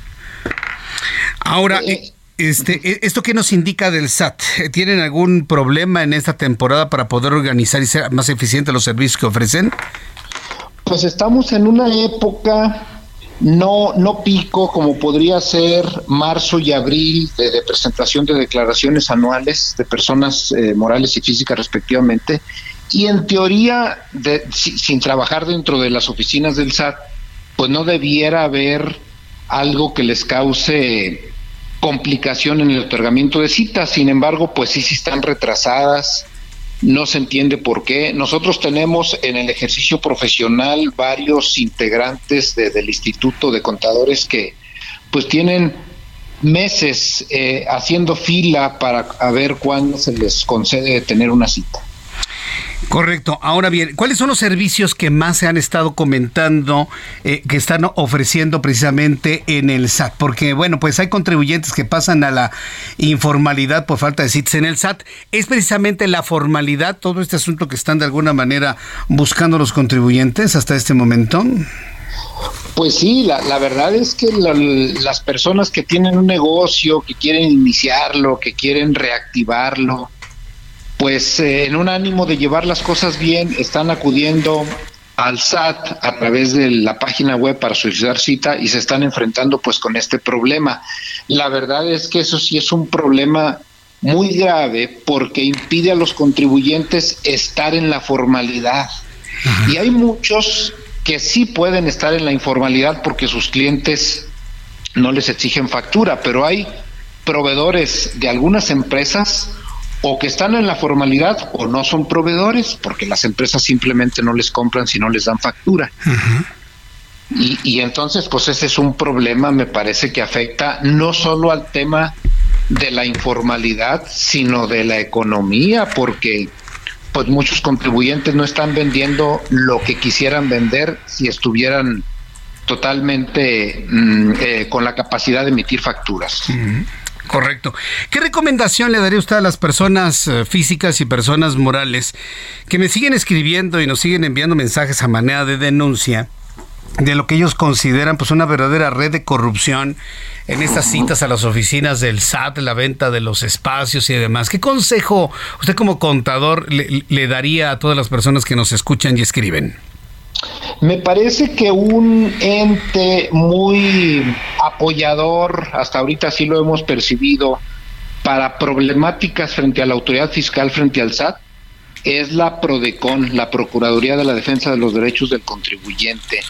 Ahora, eh, eh, este, eh, ¿esto qué nos indica del SAT? ¿Tienen algún problema en esta temporada para poder organizar y ser más eficientes los servicios que ofrecen? Pues estamos en una época no, no pico como podría ser marzo y abril de, presentación de declaraciones anuales de personas eh, morales y físicas respectivamente, y en teoría, de, sin trabajar dentro de las oficinas del SAT, pues no debiera haber algo que les cause complicación en el otorgamiento de citas, sin embargo, pues sí, sí están retrasadas, no se entiende por qué. Nosotros tenemos en el ejercicio profesional varios integrantes del Instituto de Contadores que pues tienen meses eh, haciendo fila para ver cuándo se les concede tener una cita. Correcto. Ahora bien, ¿cuáles son los servicios que más se han estado comentando eh, que están ofreciendo precisamente en el SAT? Porque, bueno, pues hay contribuyentes que pasan a la informalidad por falta de citas en el SAT. ¿Es precisamente la formalidad todo este asunto que están de alguna manera buscando los contribuyentes hasta este momento? Pues sí, la, verdad es que las personas que tienen un negocio, que quieren iniciarlo, que quieren reactivarlo, pues eh, en un ánimo de llevar las cosas bien, están acudiendo al SAT a través de la página web para solicitar cita y se están enfrentando pues con este problema. La verdad es que eso sí es un problema muy grave porque impide a los contribuyentes estar en la formalidad. Y hay muchos que sí pueden estar en la informalidad porque sus clientes no les exigen factura, pero hay proveedores de algunas empresas o que están en la formalidad o no son proveedores, porque las empresas simplemente no les compran si no les dan factura. y, y, entonces, pues ese es un problema, me parece que afecta no solo al tema de la informalidad, sino de la economía, porque pues muchos contribuyentes no están vendiendo lo que quisieran vender si estuvieran totalmente mm, eh, con la capacidad de emitir facturas. Correcto. ¿Qué recomendación le daría usted a las personas eh, físicas y personas morales que me siguen escribiendo y nos siguen enviando mensajes a manera de denuncia de lo que ellos consideran pues una verdadera red de corrupción en estas citas a las oficinas del SAT, la venta de los espacios y demás? ¿Qué consejo usted como contador le daría a todas las personas que nos escuchan y escriben? Me parece que un ente muy apoyador, hasta ahorita sí lo hemos percibido, para problemáticas frente a la autoridad fiscal, frente al SAT, es la PRODECON, la Procuraduría de la Defensa de los Derechos del Contribuyente.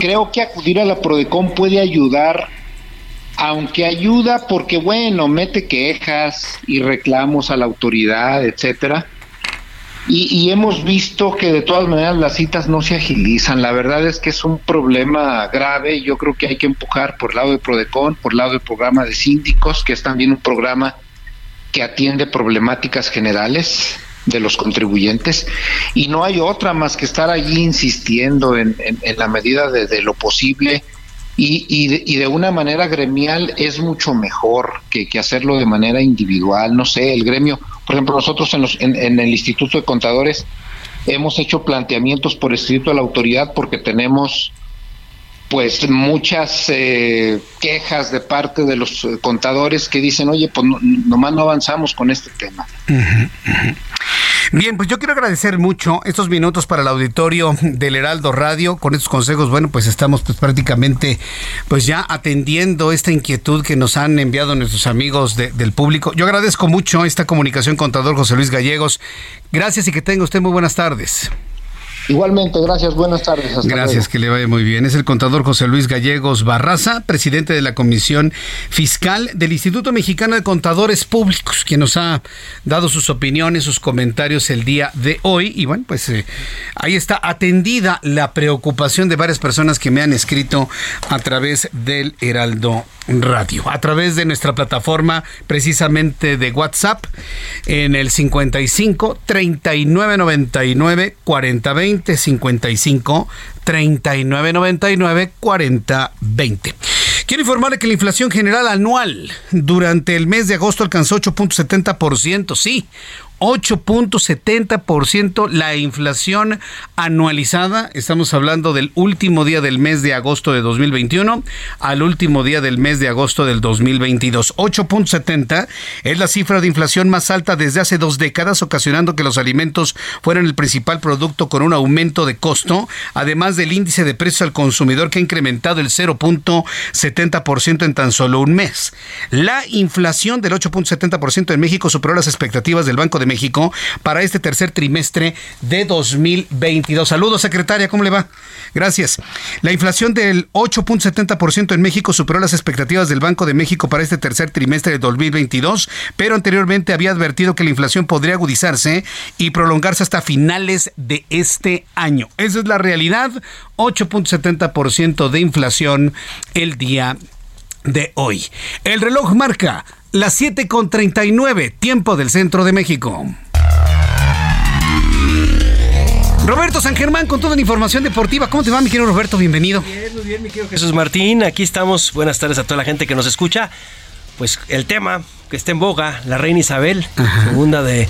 Creo que acudir a la PRODECON puede ayudar, aunque ayuda porque, bueno, mete quejas y reclamos a la autoridad, etcétera y, hemos visto que de todas maneras las citas no se agilizan. La verdad es que es un problema grave. Yo creo que hay que empujar por el lado de Prodecon, por el lado del programa de síndicos, que es también un programa que atiende problemáticas generales de los contribuyentes y no hay otra más que estar allí insistiendo en, la medida de, lo posible y, y, de, una manera gremial es mucho mejor que, que, hacerlo de manera individual. No sé, el gremio, por ejemplo, nosotros en, los, en, el Instituto de Contadores hemos hecho planteamientos por escrito a la autoridad porque tenemos pues muchas eh, quejas de parte de los contadores que dicen, oye, pues nomás no avanzamos con este tema. Bien, pues yo quiero agradecer mucho estos minutos para el auditorio del Heraldo Radio. Con estos consejos, bueno, pues estamos pues prácticamente pues ya atendiendo esta inquietud que nos han enviado nuestros amigos del público. Yo agradezco mucho esta comunicación contador José Luis Gallegos. Gracias y que tenga usted muy buenas tardes. Igualmente, gracias, buenas tardes. gracias, que le vaya muy bien. Es el contador José Luis Gallegos Barraza, presidente de la Comisión Fiscal del Instituto Mexicano de Contadores Públicos, quien nos ha dado sus opiniones, sus comentarios el día de hoy. Y bueno, pues eh, ahí está atendida la preocupación de varias personas que me han escrito a través del Heraldo Radio, a través de nuestra plataforma precisamente de WhatsApp en el 55 39 99 40 20 55 39 99 40 20. Quiero informarle que la inflación general anual durante el mes de agosto alcanzó 8.70%. Sí, 8.70% la inflación anualizada. Estamos hablando del último día del mes de agosto de 2021 al último día del mes de agosto del 2022. 8.70 es la cifra de inflación más alta desde hace dos décadas, ocasionando que los alimentos fueran el principal producto con un aumento de costo, además del índice de precios al consumidor que ha incrementado el 0.70% en tan solo un mes. La inflación del 8.70% en México superó las expectativas del Banco de México para este tercer trimestre de 2022. Saludos, secretaria, ¿cómo le va? Gracias. La inflación del 8.70% en México superó las expectativas del Banco de México para este tercer trimestre de 2022, pero anteriormente había advertido que la inflación podría agudizarse y prolongarse hasta finales de este año. Esa es la realidad, 8.70% de inflación el día de hoy. El reloj marca las 7 con 39, tiempo del centro de México. Roberto San Germán con toda la información deportiva. ¿Cómo te va, mi querido Roberto? Bienvenido. Bien, muy bien, mi querido Jesús Martín. Aquí estamos. Buenas tardes a toda la gente que nos escucha. Pues el tema que está en boga, la reina Isabel, segunda de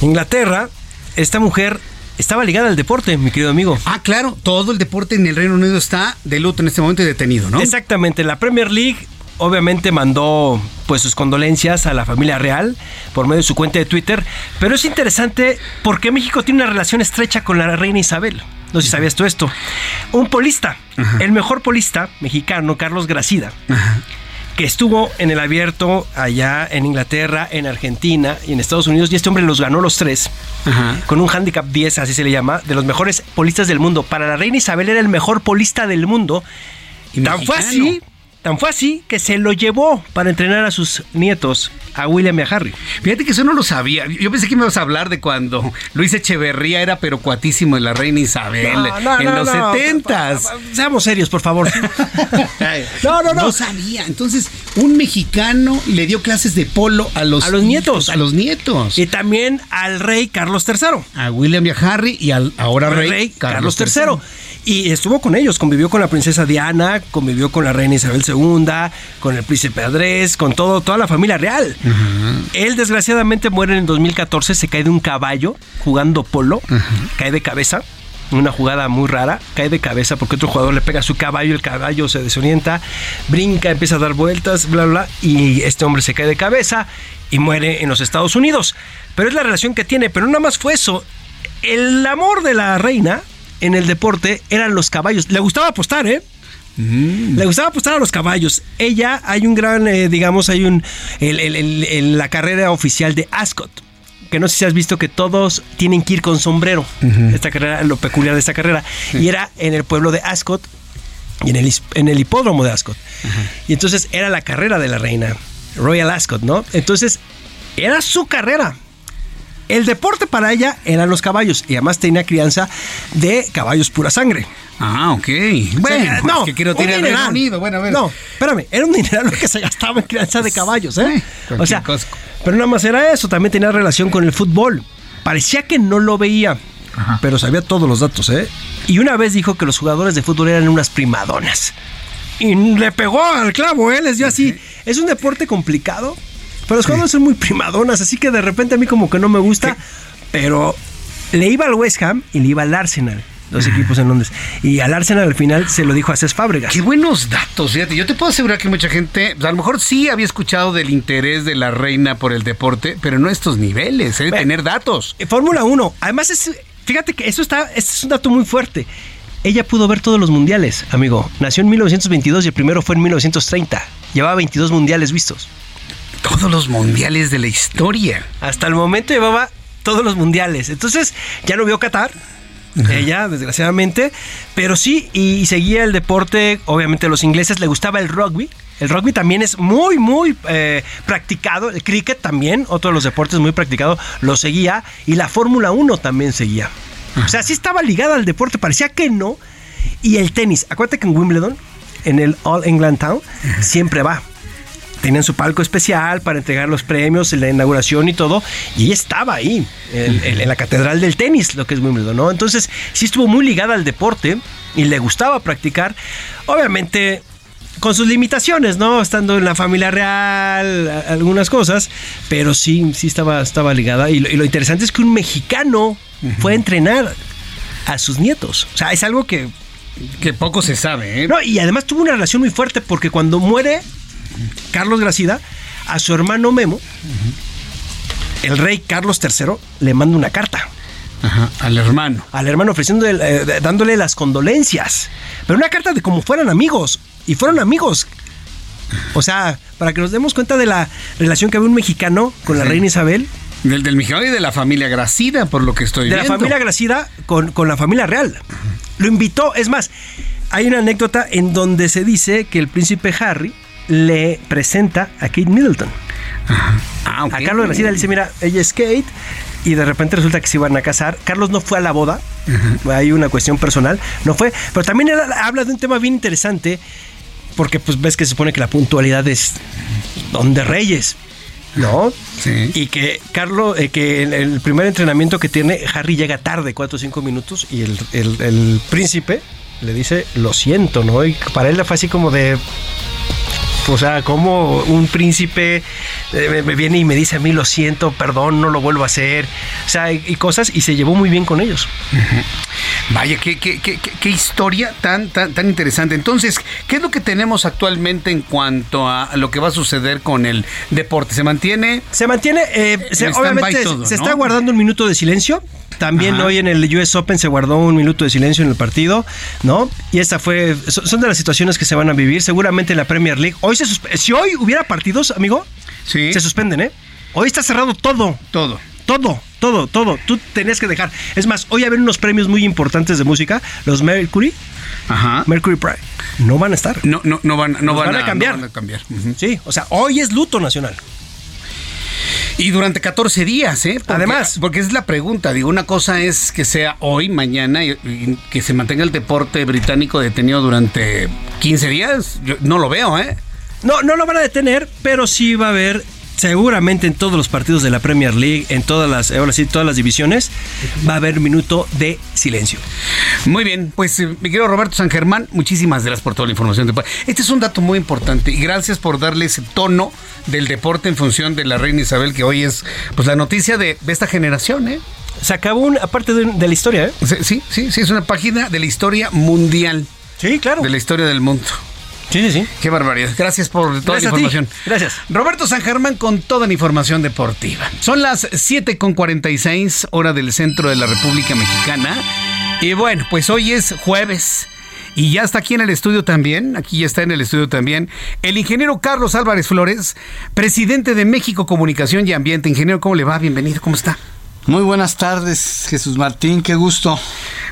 Inglaterra. Esta mujer estaba ligada al deporte, mi querido amigo. Ah, claro, todo el deporte en el Reino Unido está de luto en este momento y detenido, ¿no? Exactamente, la Premier League obviamente mandó pues sus condolencias a la familia real por medio de su cuenta de Twitter, pero es interesante porque México tiene una relación estrecha con la reina Isabel. No sé si sabías tú esto. Un polista, el mejor polista mexicano, Carlos Gracida, que estuvo en el abierto allá en Inglaterra, en Argentina y en Estados Unidos, y este hombre los ganó los tres, con un handicap 10, así se le llama, de los mejores polistas del mundo. Para la reina Isabel era el mejor polista del mundo. Y tan fue así Tan fue así que se lo llevó para entrenar a sus nietos, a William y a Harry. Fíjate que eso no lo sabía. Yo pensé que me ibas a hablar de cuando Luis Echeverría era pero cuatísimo de la reina Isabel en los setentas. Seamos serios, por favor. [LAUGHS] no, no, no. No sabía. Entonces, un mexicano le dio clases de polo a los, a los nietos. A los nietos. Y también al rey Carlos III. A William y a Harry y al ahora rey, Carlos, III. Y estuvo con ellos, convivió con la princesa Diana, convivió con la reina Isabel II, con el príncipe Andrés, con todo, toda la familia real. Él desgraciadamente muere en 2014, se cae de un caballo jugando polo, cae de cabeza una jugada muy rara, cae de cabeza porque otro jugador le pega a su caballo, el caballo se desorienta, brinca, empieza a dar vueltas, bla, bla, y este hombre se cae de cabeza y muere en los Estados Unidos. Pero es la relación que tiene, pero no nada más fue eso. El amor de la reina en el deporte eran los caballos. Le gustaba apostar, ¿eh? Mm. Le gustaba apostar a los caballos. Ella, hay un gran, eh, digamos, hay un. El, la carrera oficial de Ascot. Que no sé si has visto que todos tienen que ir con sombrero. Esta carrera, lo peculiar de esta carrera. Y era en el pueblo de Ascot y en el, en el hipódromo de Ascot. Y entonces era la carrera de la reina, Royal Ascot, ¿no? Entonces era su carrera. El deporte para ella eran los caballos y además tenía crianza de caballos pura sangre. Ah, ok. Bueno, no, es que quiero un tirar el Reino dineral. Unido. Bueno, a ver. No, espérame, era un dineral lo que se gastaba en crianza de caballos, ¿eh? o sea, cosa. pero nada más era eso, también tenía relación con el fútbol. Parecía que no lo veía, pero sabía todos los datos, ¿eh? Y una vez dijo que los jugadores de fútbol eran unas primadonas. Y le pegó al clavo, ¿eh? Les dio así. Es un deporte complicado, pero los jugadores son muy primadonas, así que de repente a mí como que no me gusta, pero le iba al West Ham y le iba al Arsenal. Dos equipos en Londres. Y al Arsenal al final se lo dijo a Cés Fábregas. Qué buenos datos, fíjate. Yo te puedo asegurar que mucha gente, a lo mejor sí había escuchado del interés de la reina por el deporte, pero no a estos niveles, ¿eh? tener datos. Eh, Fórmula 1. Además, es, fíjate que eso está, este es un dato muy fuerte. Ella pudo ver todos los mundiales, amigo. Nació en 1922 y el primero fue en 1930. Llevaba 22 mundiales vistos. Todos los mundiales de la historia. Hasta el momento llevaba todos los mundiales. Entonces, ya no vio Qatar. Ella, desgraciadamente, pero sí, y seguía el deporte, obviamente a los ingleses le gustaba el rugby, el rugby también es muy, muy eh, practicado. El cricket también, otro de los deportes muy practicado, lo seguía. Y la Fórmula 1 también seguía. O sea, sí estaba ligada al deporte, parecía que no. Y el tenis, acuérdate que en Wimbledon, en el All England Town, siempre va. Tenían su palco especial para entregar los premios, la inauguración y todo. Y ella estaba ahí, en, en- en la catedral del tenis, lo que es Wimbledon, ¿no? Entonces, sí estuvo muy ligada al deporte y le gustaba practicar. Obviamente, con sus limitaciones, ¿no? Estando en la familia real, algunas cosas, pero sí, sí estaba, estaba ligada. Y lo, y lo interesante es que un mexicano fue a entrenar a sus nietos. O sea, es algo que... Que poco se sabe, ¿eh? No, y además tuvo una relación muy fuerte porque cuando muere Carlos Gracida, a su hermano Memo, el rey Carlos III le manda una carta. Ajá, al hermano. Al hermano ofreciendo, dándole las condolencias. Pero una carta de como fueran amigos. Y fueron amigos. O sea, para que nos demos cuenta de la relación que había un mexicano con la reina Isabel. Del, del mexicano y de la familia Gracida, por lo que estoy de la viendo. familia Gracida con, con la familia real. Lo invitó, es más, hay una anécdota en donde se dice que el príncipe Harry le presenta a Kate Middleton. Ah, A Carlos Gracida le dice, mira, ella es Kate, y de repente resulta que se iban a casar. Carlos no fue a la boda, hay una cuestión personal, no fue, pero también habla de un tema bien interesante, porque pues ves que se supone que la puntualidad es don de reyes. ¿No? Y que Carlos, eh, que el, el primer entrenamiento que tiene, Harry llega tarde, 4 o 5 minutos, y el, el- el príncipe le dice, lo siento, ¿no? Y para él fue así como de. O sea, como un príncipe eh, me- viene y me dice a mí, lo siento, perdón, no lo vuelvo a hacer. O sea, y, cosas, y se llevó muy bien con ellos. Vaya, qué, qué, qué, qué- qué historia tan, tan, tan interesante. Entonces, ¿qué es lo que tenemos actualmente en cuanto a lo que va a suceder con el deporte? ¿Se mantiene? Se mantiene, eh, se- obviamente todo, se ¿no? está guardando un minuto de silencio. También Ajá. hoy en el US Open se guardó un minuto de silencio en el partido, ¿no? Y esta fue, so- son de las situaciones que se van a vivir. Seguramente en la Premier League. Hoy se si hoy hubiera partidos, amigo, se suspenden, ¿eh? Hoy está cerrado todo. Todo. Todo, todo, todo. Tú tenías que dejar. Es más, hoy haber unos premios muy importantes de música, los Mercury. Ajá. Mercury Pride. No van a estar. No, no, no van, no van a cambiar. no van a cambiar. Sí, o sea, hoy es luto nacional. Y durante 14 días, ¿eh? Porque- Además. Porque es la pregunta. Digo, una cosa es que sea hoy, mañana, y, y que se mantenga el deporte británico detenido durante 15 días. Yo no lo veo, ¿eh? No, no lo van a detener, pero sí va a haber seguramente en todos los partidos de la Premier League, en todas las, ahora sí, todas las divisiones, va a haber minuto de silencio. Muy bien, pues eh, mi querido Roberto San Germán, muchísimas gracias por toda la información. Este es un dato muy importante y gracias por darle ese tono del deporte en función de la reina Isabel, que hoy es pues la noticia de, de esta generación, ¿eh? Se acabó una parte de, de la historia, ¿eh? Sí, sí, sí, es una página de la historia mundial. Sí, claro. De la historia del mundo. Sí, sí, sí. Qué barbaridad. Gracias por toda Gracias la información. Gracias. Roberto San Germán con toda la información deportiva. Son las 7.46 hora del centro de la República Mexicana. Y bueno, pues hoy es jueves. Y ya está aquí en el estudio también, aquí ya está en el estudio también, el ingeniero Carlos Álvarez Flores, presidente de México Comunicación y Ambiente. Ingeniero, ¿cómo le va? Bienvenido, ¿cómo está? Muy buenas tardes, Jesús Martín, qué gusto.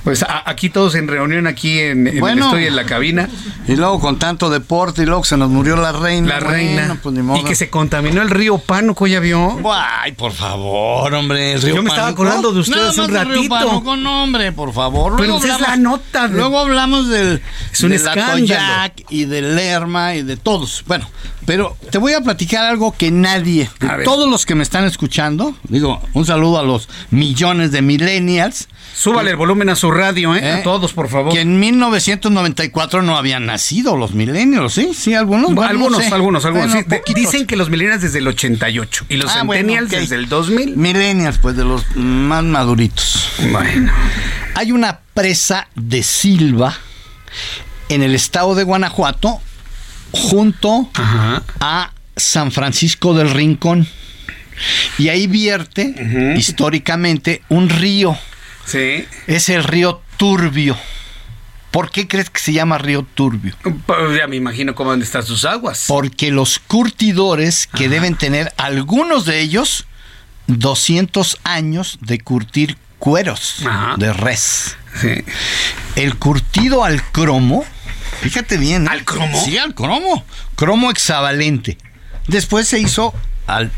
Pues aquí todos en reunión, aquí en, en bueno, estoy en la cabina. Y luego con tanto deporte, y luego se nos murió la reina. La reina. Pues, y que se contaminó el río Pánuco, ¿ya vio? Ay, por favor, hombre, el río Yo me estaba acordando de ustedes un ratito. El río Pánuco, no, hombre, por favor. Pero luego hablamos, la nota. Luego hablamos del, es un escándalo. y del Lerma y de todos. Bueno, pero te voy a platicar algo que nadie, todos los que me están escuchando, digo, un saludo a los millones de millennials. Súbale el volumen a su radio, ¿eh? A ¿eh? todos, por favor. Que en 1994 no habían nacido los millennials, ¿sí? Sí, algunos. algunos, algunos, algunos, Dicen que los millennials desde el 88 y los ah, centennials desde el 2000. Millennials, pues de los más maduritos. Bueno. Hay una presa de Silva en el estado de Guanajuato junto a San Francisco del Rincón. Y ahí vierte históricamente un río. Sí. Es el río Turbio. ¿Por qué crees que se llama río Turbio? Pues ya me imagino cómo están sus aguas. Porque los curtidores que deben tener, algunos de ellos, 200 años de curtir cueros de res. Sí. El curtido al cromo, fíjate bien. ¿eh? ¿Al cromo? Sí, al cromo. Cromo hexavalente. Después se hizo al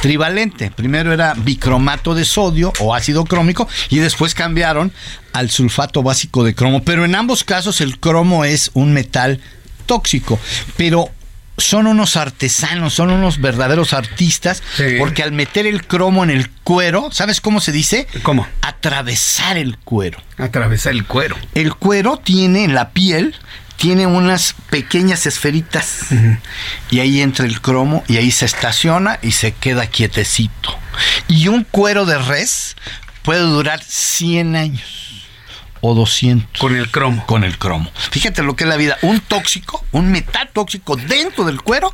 trivalente. Primero era bicromato de sodio o ácido crómico y después cambiaron al sulfato básico de cromo. Pero en ambos casos el cromo es un metal tóxico. Pero son unos artesanos, son unos verdaderos artistas, porque al meter el cromo en el cuero, ¿sabes cómo se dice? ¿Cómo? Atravesar el cuero. Atravesar el cuero. El cuero tiene en la piel tiene unas pequeñas esferitas y ahí entra el cromo y ahí se estaciona y se queda quietecito. Y un cuero de res puede durar 100 años o 200. Con el cromo. Con el cromo. Fíjate lo que es la vida. Un tóxico, un metal tóxico dentro del cuero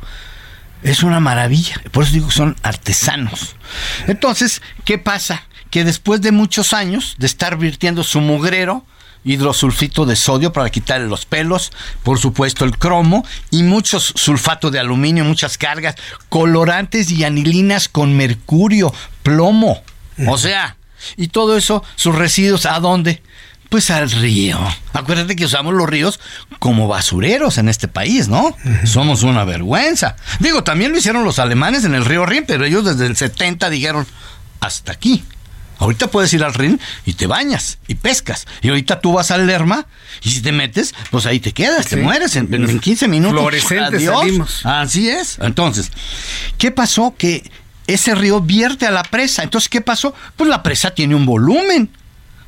es una maravilla. Por eso digo que son artesanos. Entonces, ¿qué pasa? Que después de muchos años de estar virtiendo su mugrero, hidrosulfito de sodio para quitarle los pelos, por supuesto el cromo y muchos sulfato de aluminio, muchas cargas, colorantes y anilinas con mercurio, plomo. O sea, y todo eso, sus residuos, ¿a dónde? Pues al río. Acuérdate que usamos los ríos como basureros en este país, ¿no? Somos una vergüenza. Digo, también lo hicieron los alemanes en el río Rin, pero ellos desde el 70 dijeron, hasta aquí. Ahorita puedes ir al Rin y te bañas y pescas. Y ahorita tú vas al Lerma y si te metes, pues ahí te quedas, te mueres en, 15 minutos. Fluorescentes salimos. Así es. Entonces, ¿qué pasó? Que ese río vierte a la presa. Entonces, ¿qué pasó? Pues la presa tiene un volumen.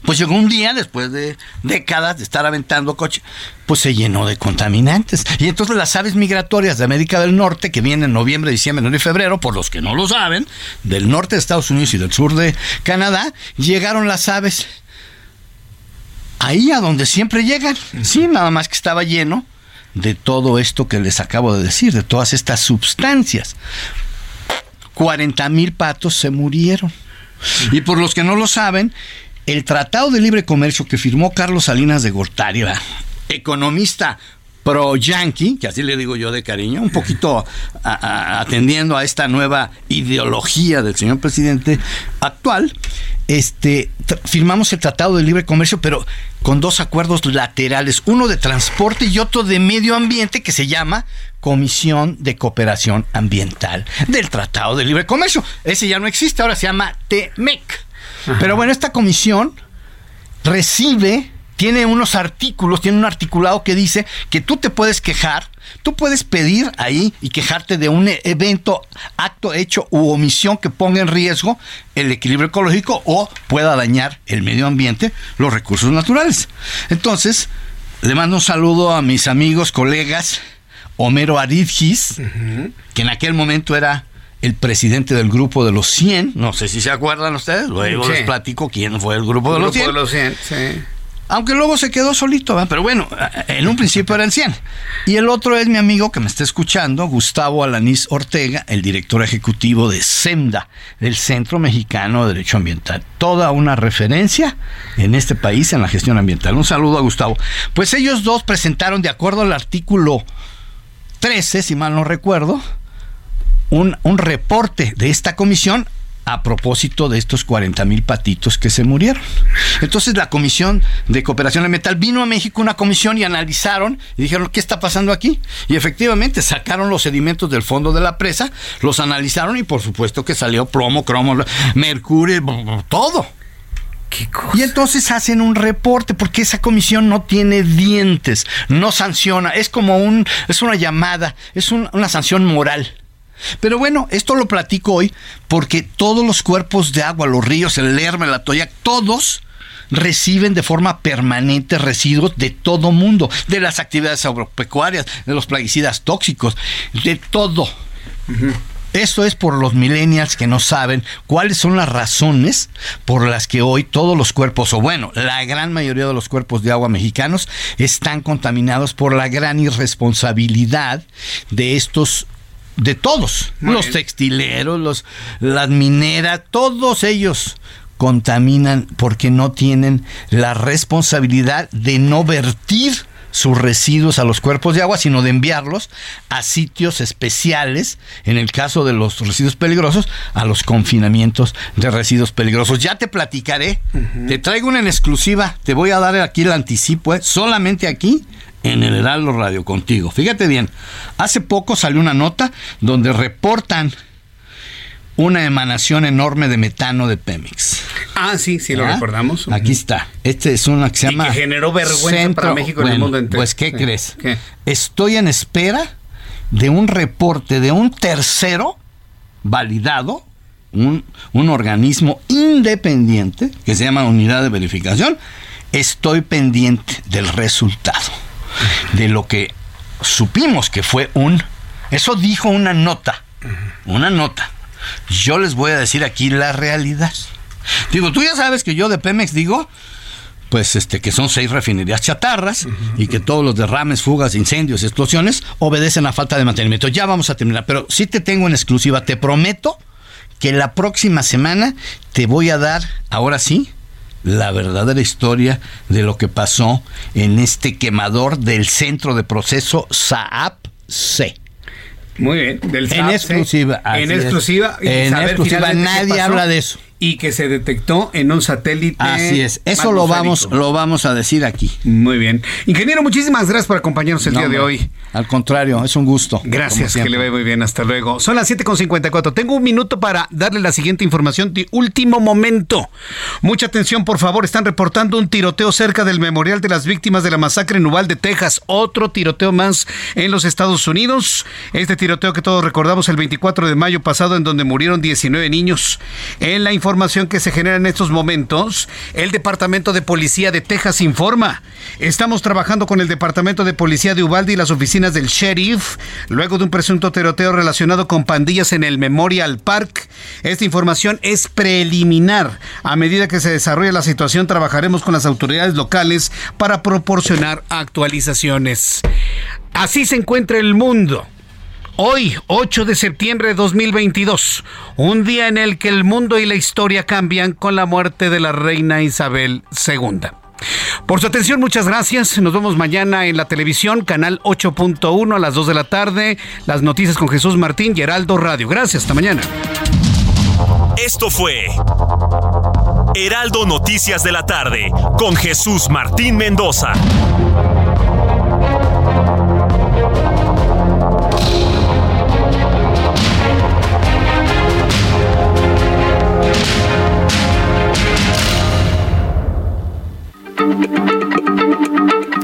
Pues llegó un día, después de décadas de estar aventando coche, pues se llenó de contaminantes. Y entonces las aves migratorias de América del Norte, que vienen en noviembre, diciembre, enero y febrero, por los que no lo saben, del norte de Estados Unidos y del sur de Canadá, llegaron las aves ahí a donde siempre llegan. Sí, nada más que estaba lleno de todo esto que les acabo de decir, de todas estas sustancias. 40 mil patos se murieron. Y por los que no lo saben, el Tratado de Libre Comercio que firmó Carlos Salinas de Gortari, economista pro-yankee, que así le digo yo de cariño, un poquito atendiendo a esta nueva ideología del señor presidente actual, este, firmamos el Tratado de Libre Comercio, pero con dos acuerdos laterales, uno de transporte y otro de medio ambiente que se llama Comisión de Cooperación Ambiental del Tratado de Libre Comercio. Ese ya no existe, ahora se llama TEMEC. Pero bueno, esta comisión recibe, tiene unos artículos, tiene un articulado que dice que tú te puedes quejar, tú puedes pedir ahí y quejarte de un evento, acto, hecho u omisión que ponga en riesgo el equilibrio ecológico o pueda dañar el medio ambiente, los recursos naturales. Entonces, le mando un saludo a mis amigos, colegas, Homero Aridgis, que en aquel momento era el presidente del grupo de los 100, no sé si se acuerdan ustedes, luego les platico quién fue el grupo de los 100. De los 100 sí. Aunque luego se quedó solito, pero bueno, en un principio eran 100. Y el otro es mi amigo que me está escuchando, Gustavo Alanís Ortega, el director ejecutivo de SEMDA, del Centro Mexicano de Derecho Ambiental. Toda una referencia en este país en la gestión ambiental. Un saludo a Gustavo. Pues ellos dos presentaron, de acuerdo al artículo 13, si mal no recuerdo, un, reporte de esta comisión a propósito de estos 40 mil patitos que se murieron. Entonces la Comisión de Cooperación Ambiental vino a México una comisión y analizaron y dijeron, ¿qué está pasando aquí? Y efectivamente sacaron los sedimentos del fondo de la presa, los analizaron y por supuesto que salió plomo, cromo, mercurio, todo. Y entonces hacen un reporte porque esa comisión no tiene dientes, no sanciona, es como un, es una llamada, es una sanción moral. Pero bueno, esto lo platico hoy porque todos los cuerpos de agua, los ríos, el Lerma, la Toya, todos reciben de forma permanente residuos de todo mundo, de las actividades agropecuarias, de los plaguicidas tóxicos, de todo. Esto es por los millennials que no saben cuáles son las razones por las que hoy todos los cuerpos, o bueno, la gran mayoría de los cuerpos de agua mexicanos están contaminados por la gran irresponsabilidad de estos de todos, los textileros, los, las mineras, todos ellos contaminan porque no tienen la responsabilidad de no vertir sus residuos a los cuerpos de agua, sino de enviarlos a sitios especiales, en el caso de los residuos peligrosos, a los confinamientos de residuos peligrosos. Ya te platicaré, te traigo una en exclusiva, te voy a dar aquí el anticipo, ¿eh? solamente aquí en el Heraldo Radio contigo. Fíjate bien, hace poco salió una nota donde reportan una emanación enorme de metano de Pemex. Ah, sí, sí, lo recordamos. Aquí está. Este es una que se llama. que generó vergüenza para México en el mundo entero. Pues, ¿qué crees? Estoy en espera de un reporte de un tercero validado, un, un organismo independiente que se llama Unidad de Verificación. Estoy pendiente del resultado de lo que supimos que fue un... Eso dijo una nota, una nota. Yo les voy a decir aquí la realidad. Digo, tú ya sabes que yo de Pemex digo, pues este que son seis refinerías chatarras y que todos los derrames, fugas, incendios, explosiones obedecen a falta de mantenimiento. Ya vamos a terminar, pero sí te tengo en exclusiva, te prometo que la próxima semana te voy a dar, ahora sí, la verdadera historia de lo que pasó en este quemador del centro de proceso SAAP-C. Muy bien, del En exclusiva. En exclusiva. En exclusiva, nadie habla de eso y que se detectó en un satélite. Así es, eso lo vamos, lo vamos a decir aquí. Muy bien. Ingeniero, muchísimas gracias por acompañarnos el día de hoy. Al contrario, es un gusto. Gracias, que le vaya muy bien. Hasta luego. Son las 7.54. Tengo un minuto para darle la siguiente información de último momento. Mucha atención, por favor. Están reportando un tiroteo cerca del memorial de las víctimas de la masacre en Uvalde, Texas. Otro tiroteo más en los Estados Unidos. Este tiroteo que todos recordamos el 24 de mayo pasado, en donde murieron 19 niños. En la información información que se genera en estos momentos, el Departamento de Policía de Texas informa. Estamos trabajando con el Departamento de Policía de Uvalde y las oficinas del sheriff, luego de un presunto tiroteo relacionado con pandillas en el Memorial Park. Esta información es preliminar. A medida que se desarrolla la situación, trabajaremos con las autoridades locales para proporcionar actualizaciones. Así se encuentra el mundo. Hoy, 8 de septiembre de 2022, un día en el que el mundo y la historia cambian con la muerte de la reina Isabel II. Por su atención, muchas gracias. Nos vemos mañana en la televisión, canal 8.1 a las 2 de la tarde. Las noticias con Jesús Martín y Heraldo Radio. Gracias, hasta mañana. Esto fue Heraldo Noticias de la tarde con Jesús Martín Mendoza.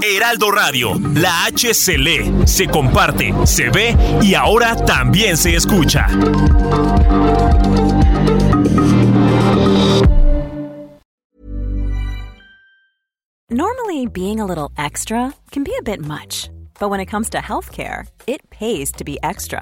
Heraldo Radio, la H se lee, se comparte, se ve y ahora también se escucha. Normally being a little extra can be a bit much, but when it comes to healthcare, it pays to be extra.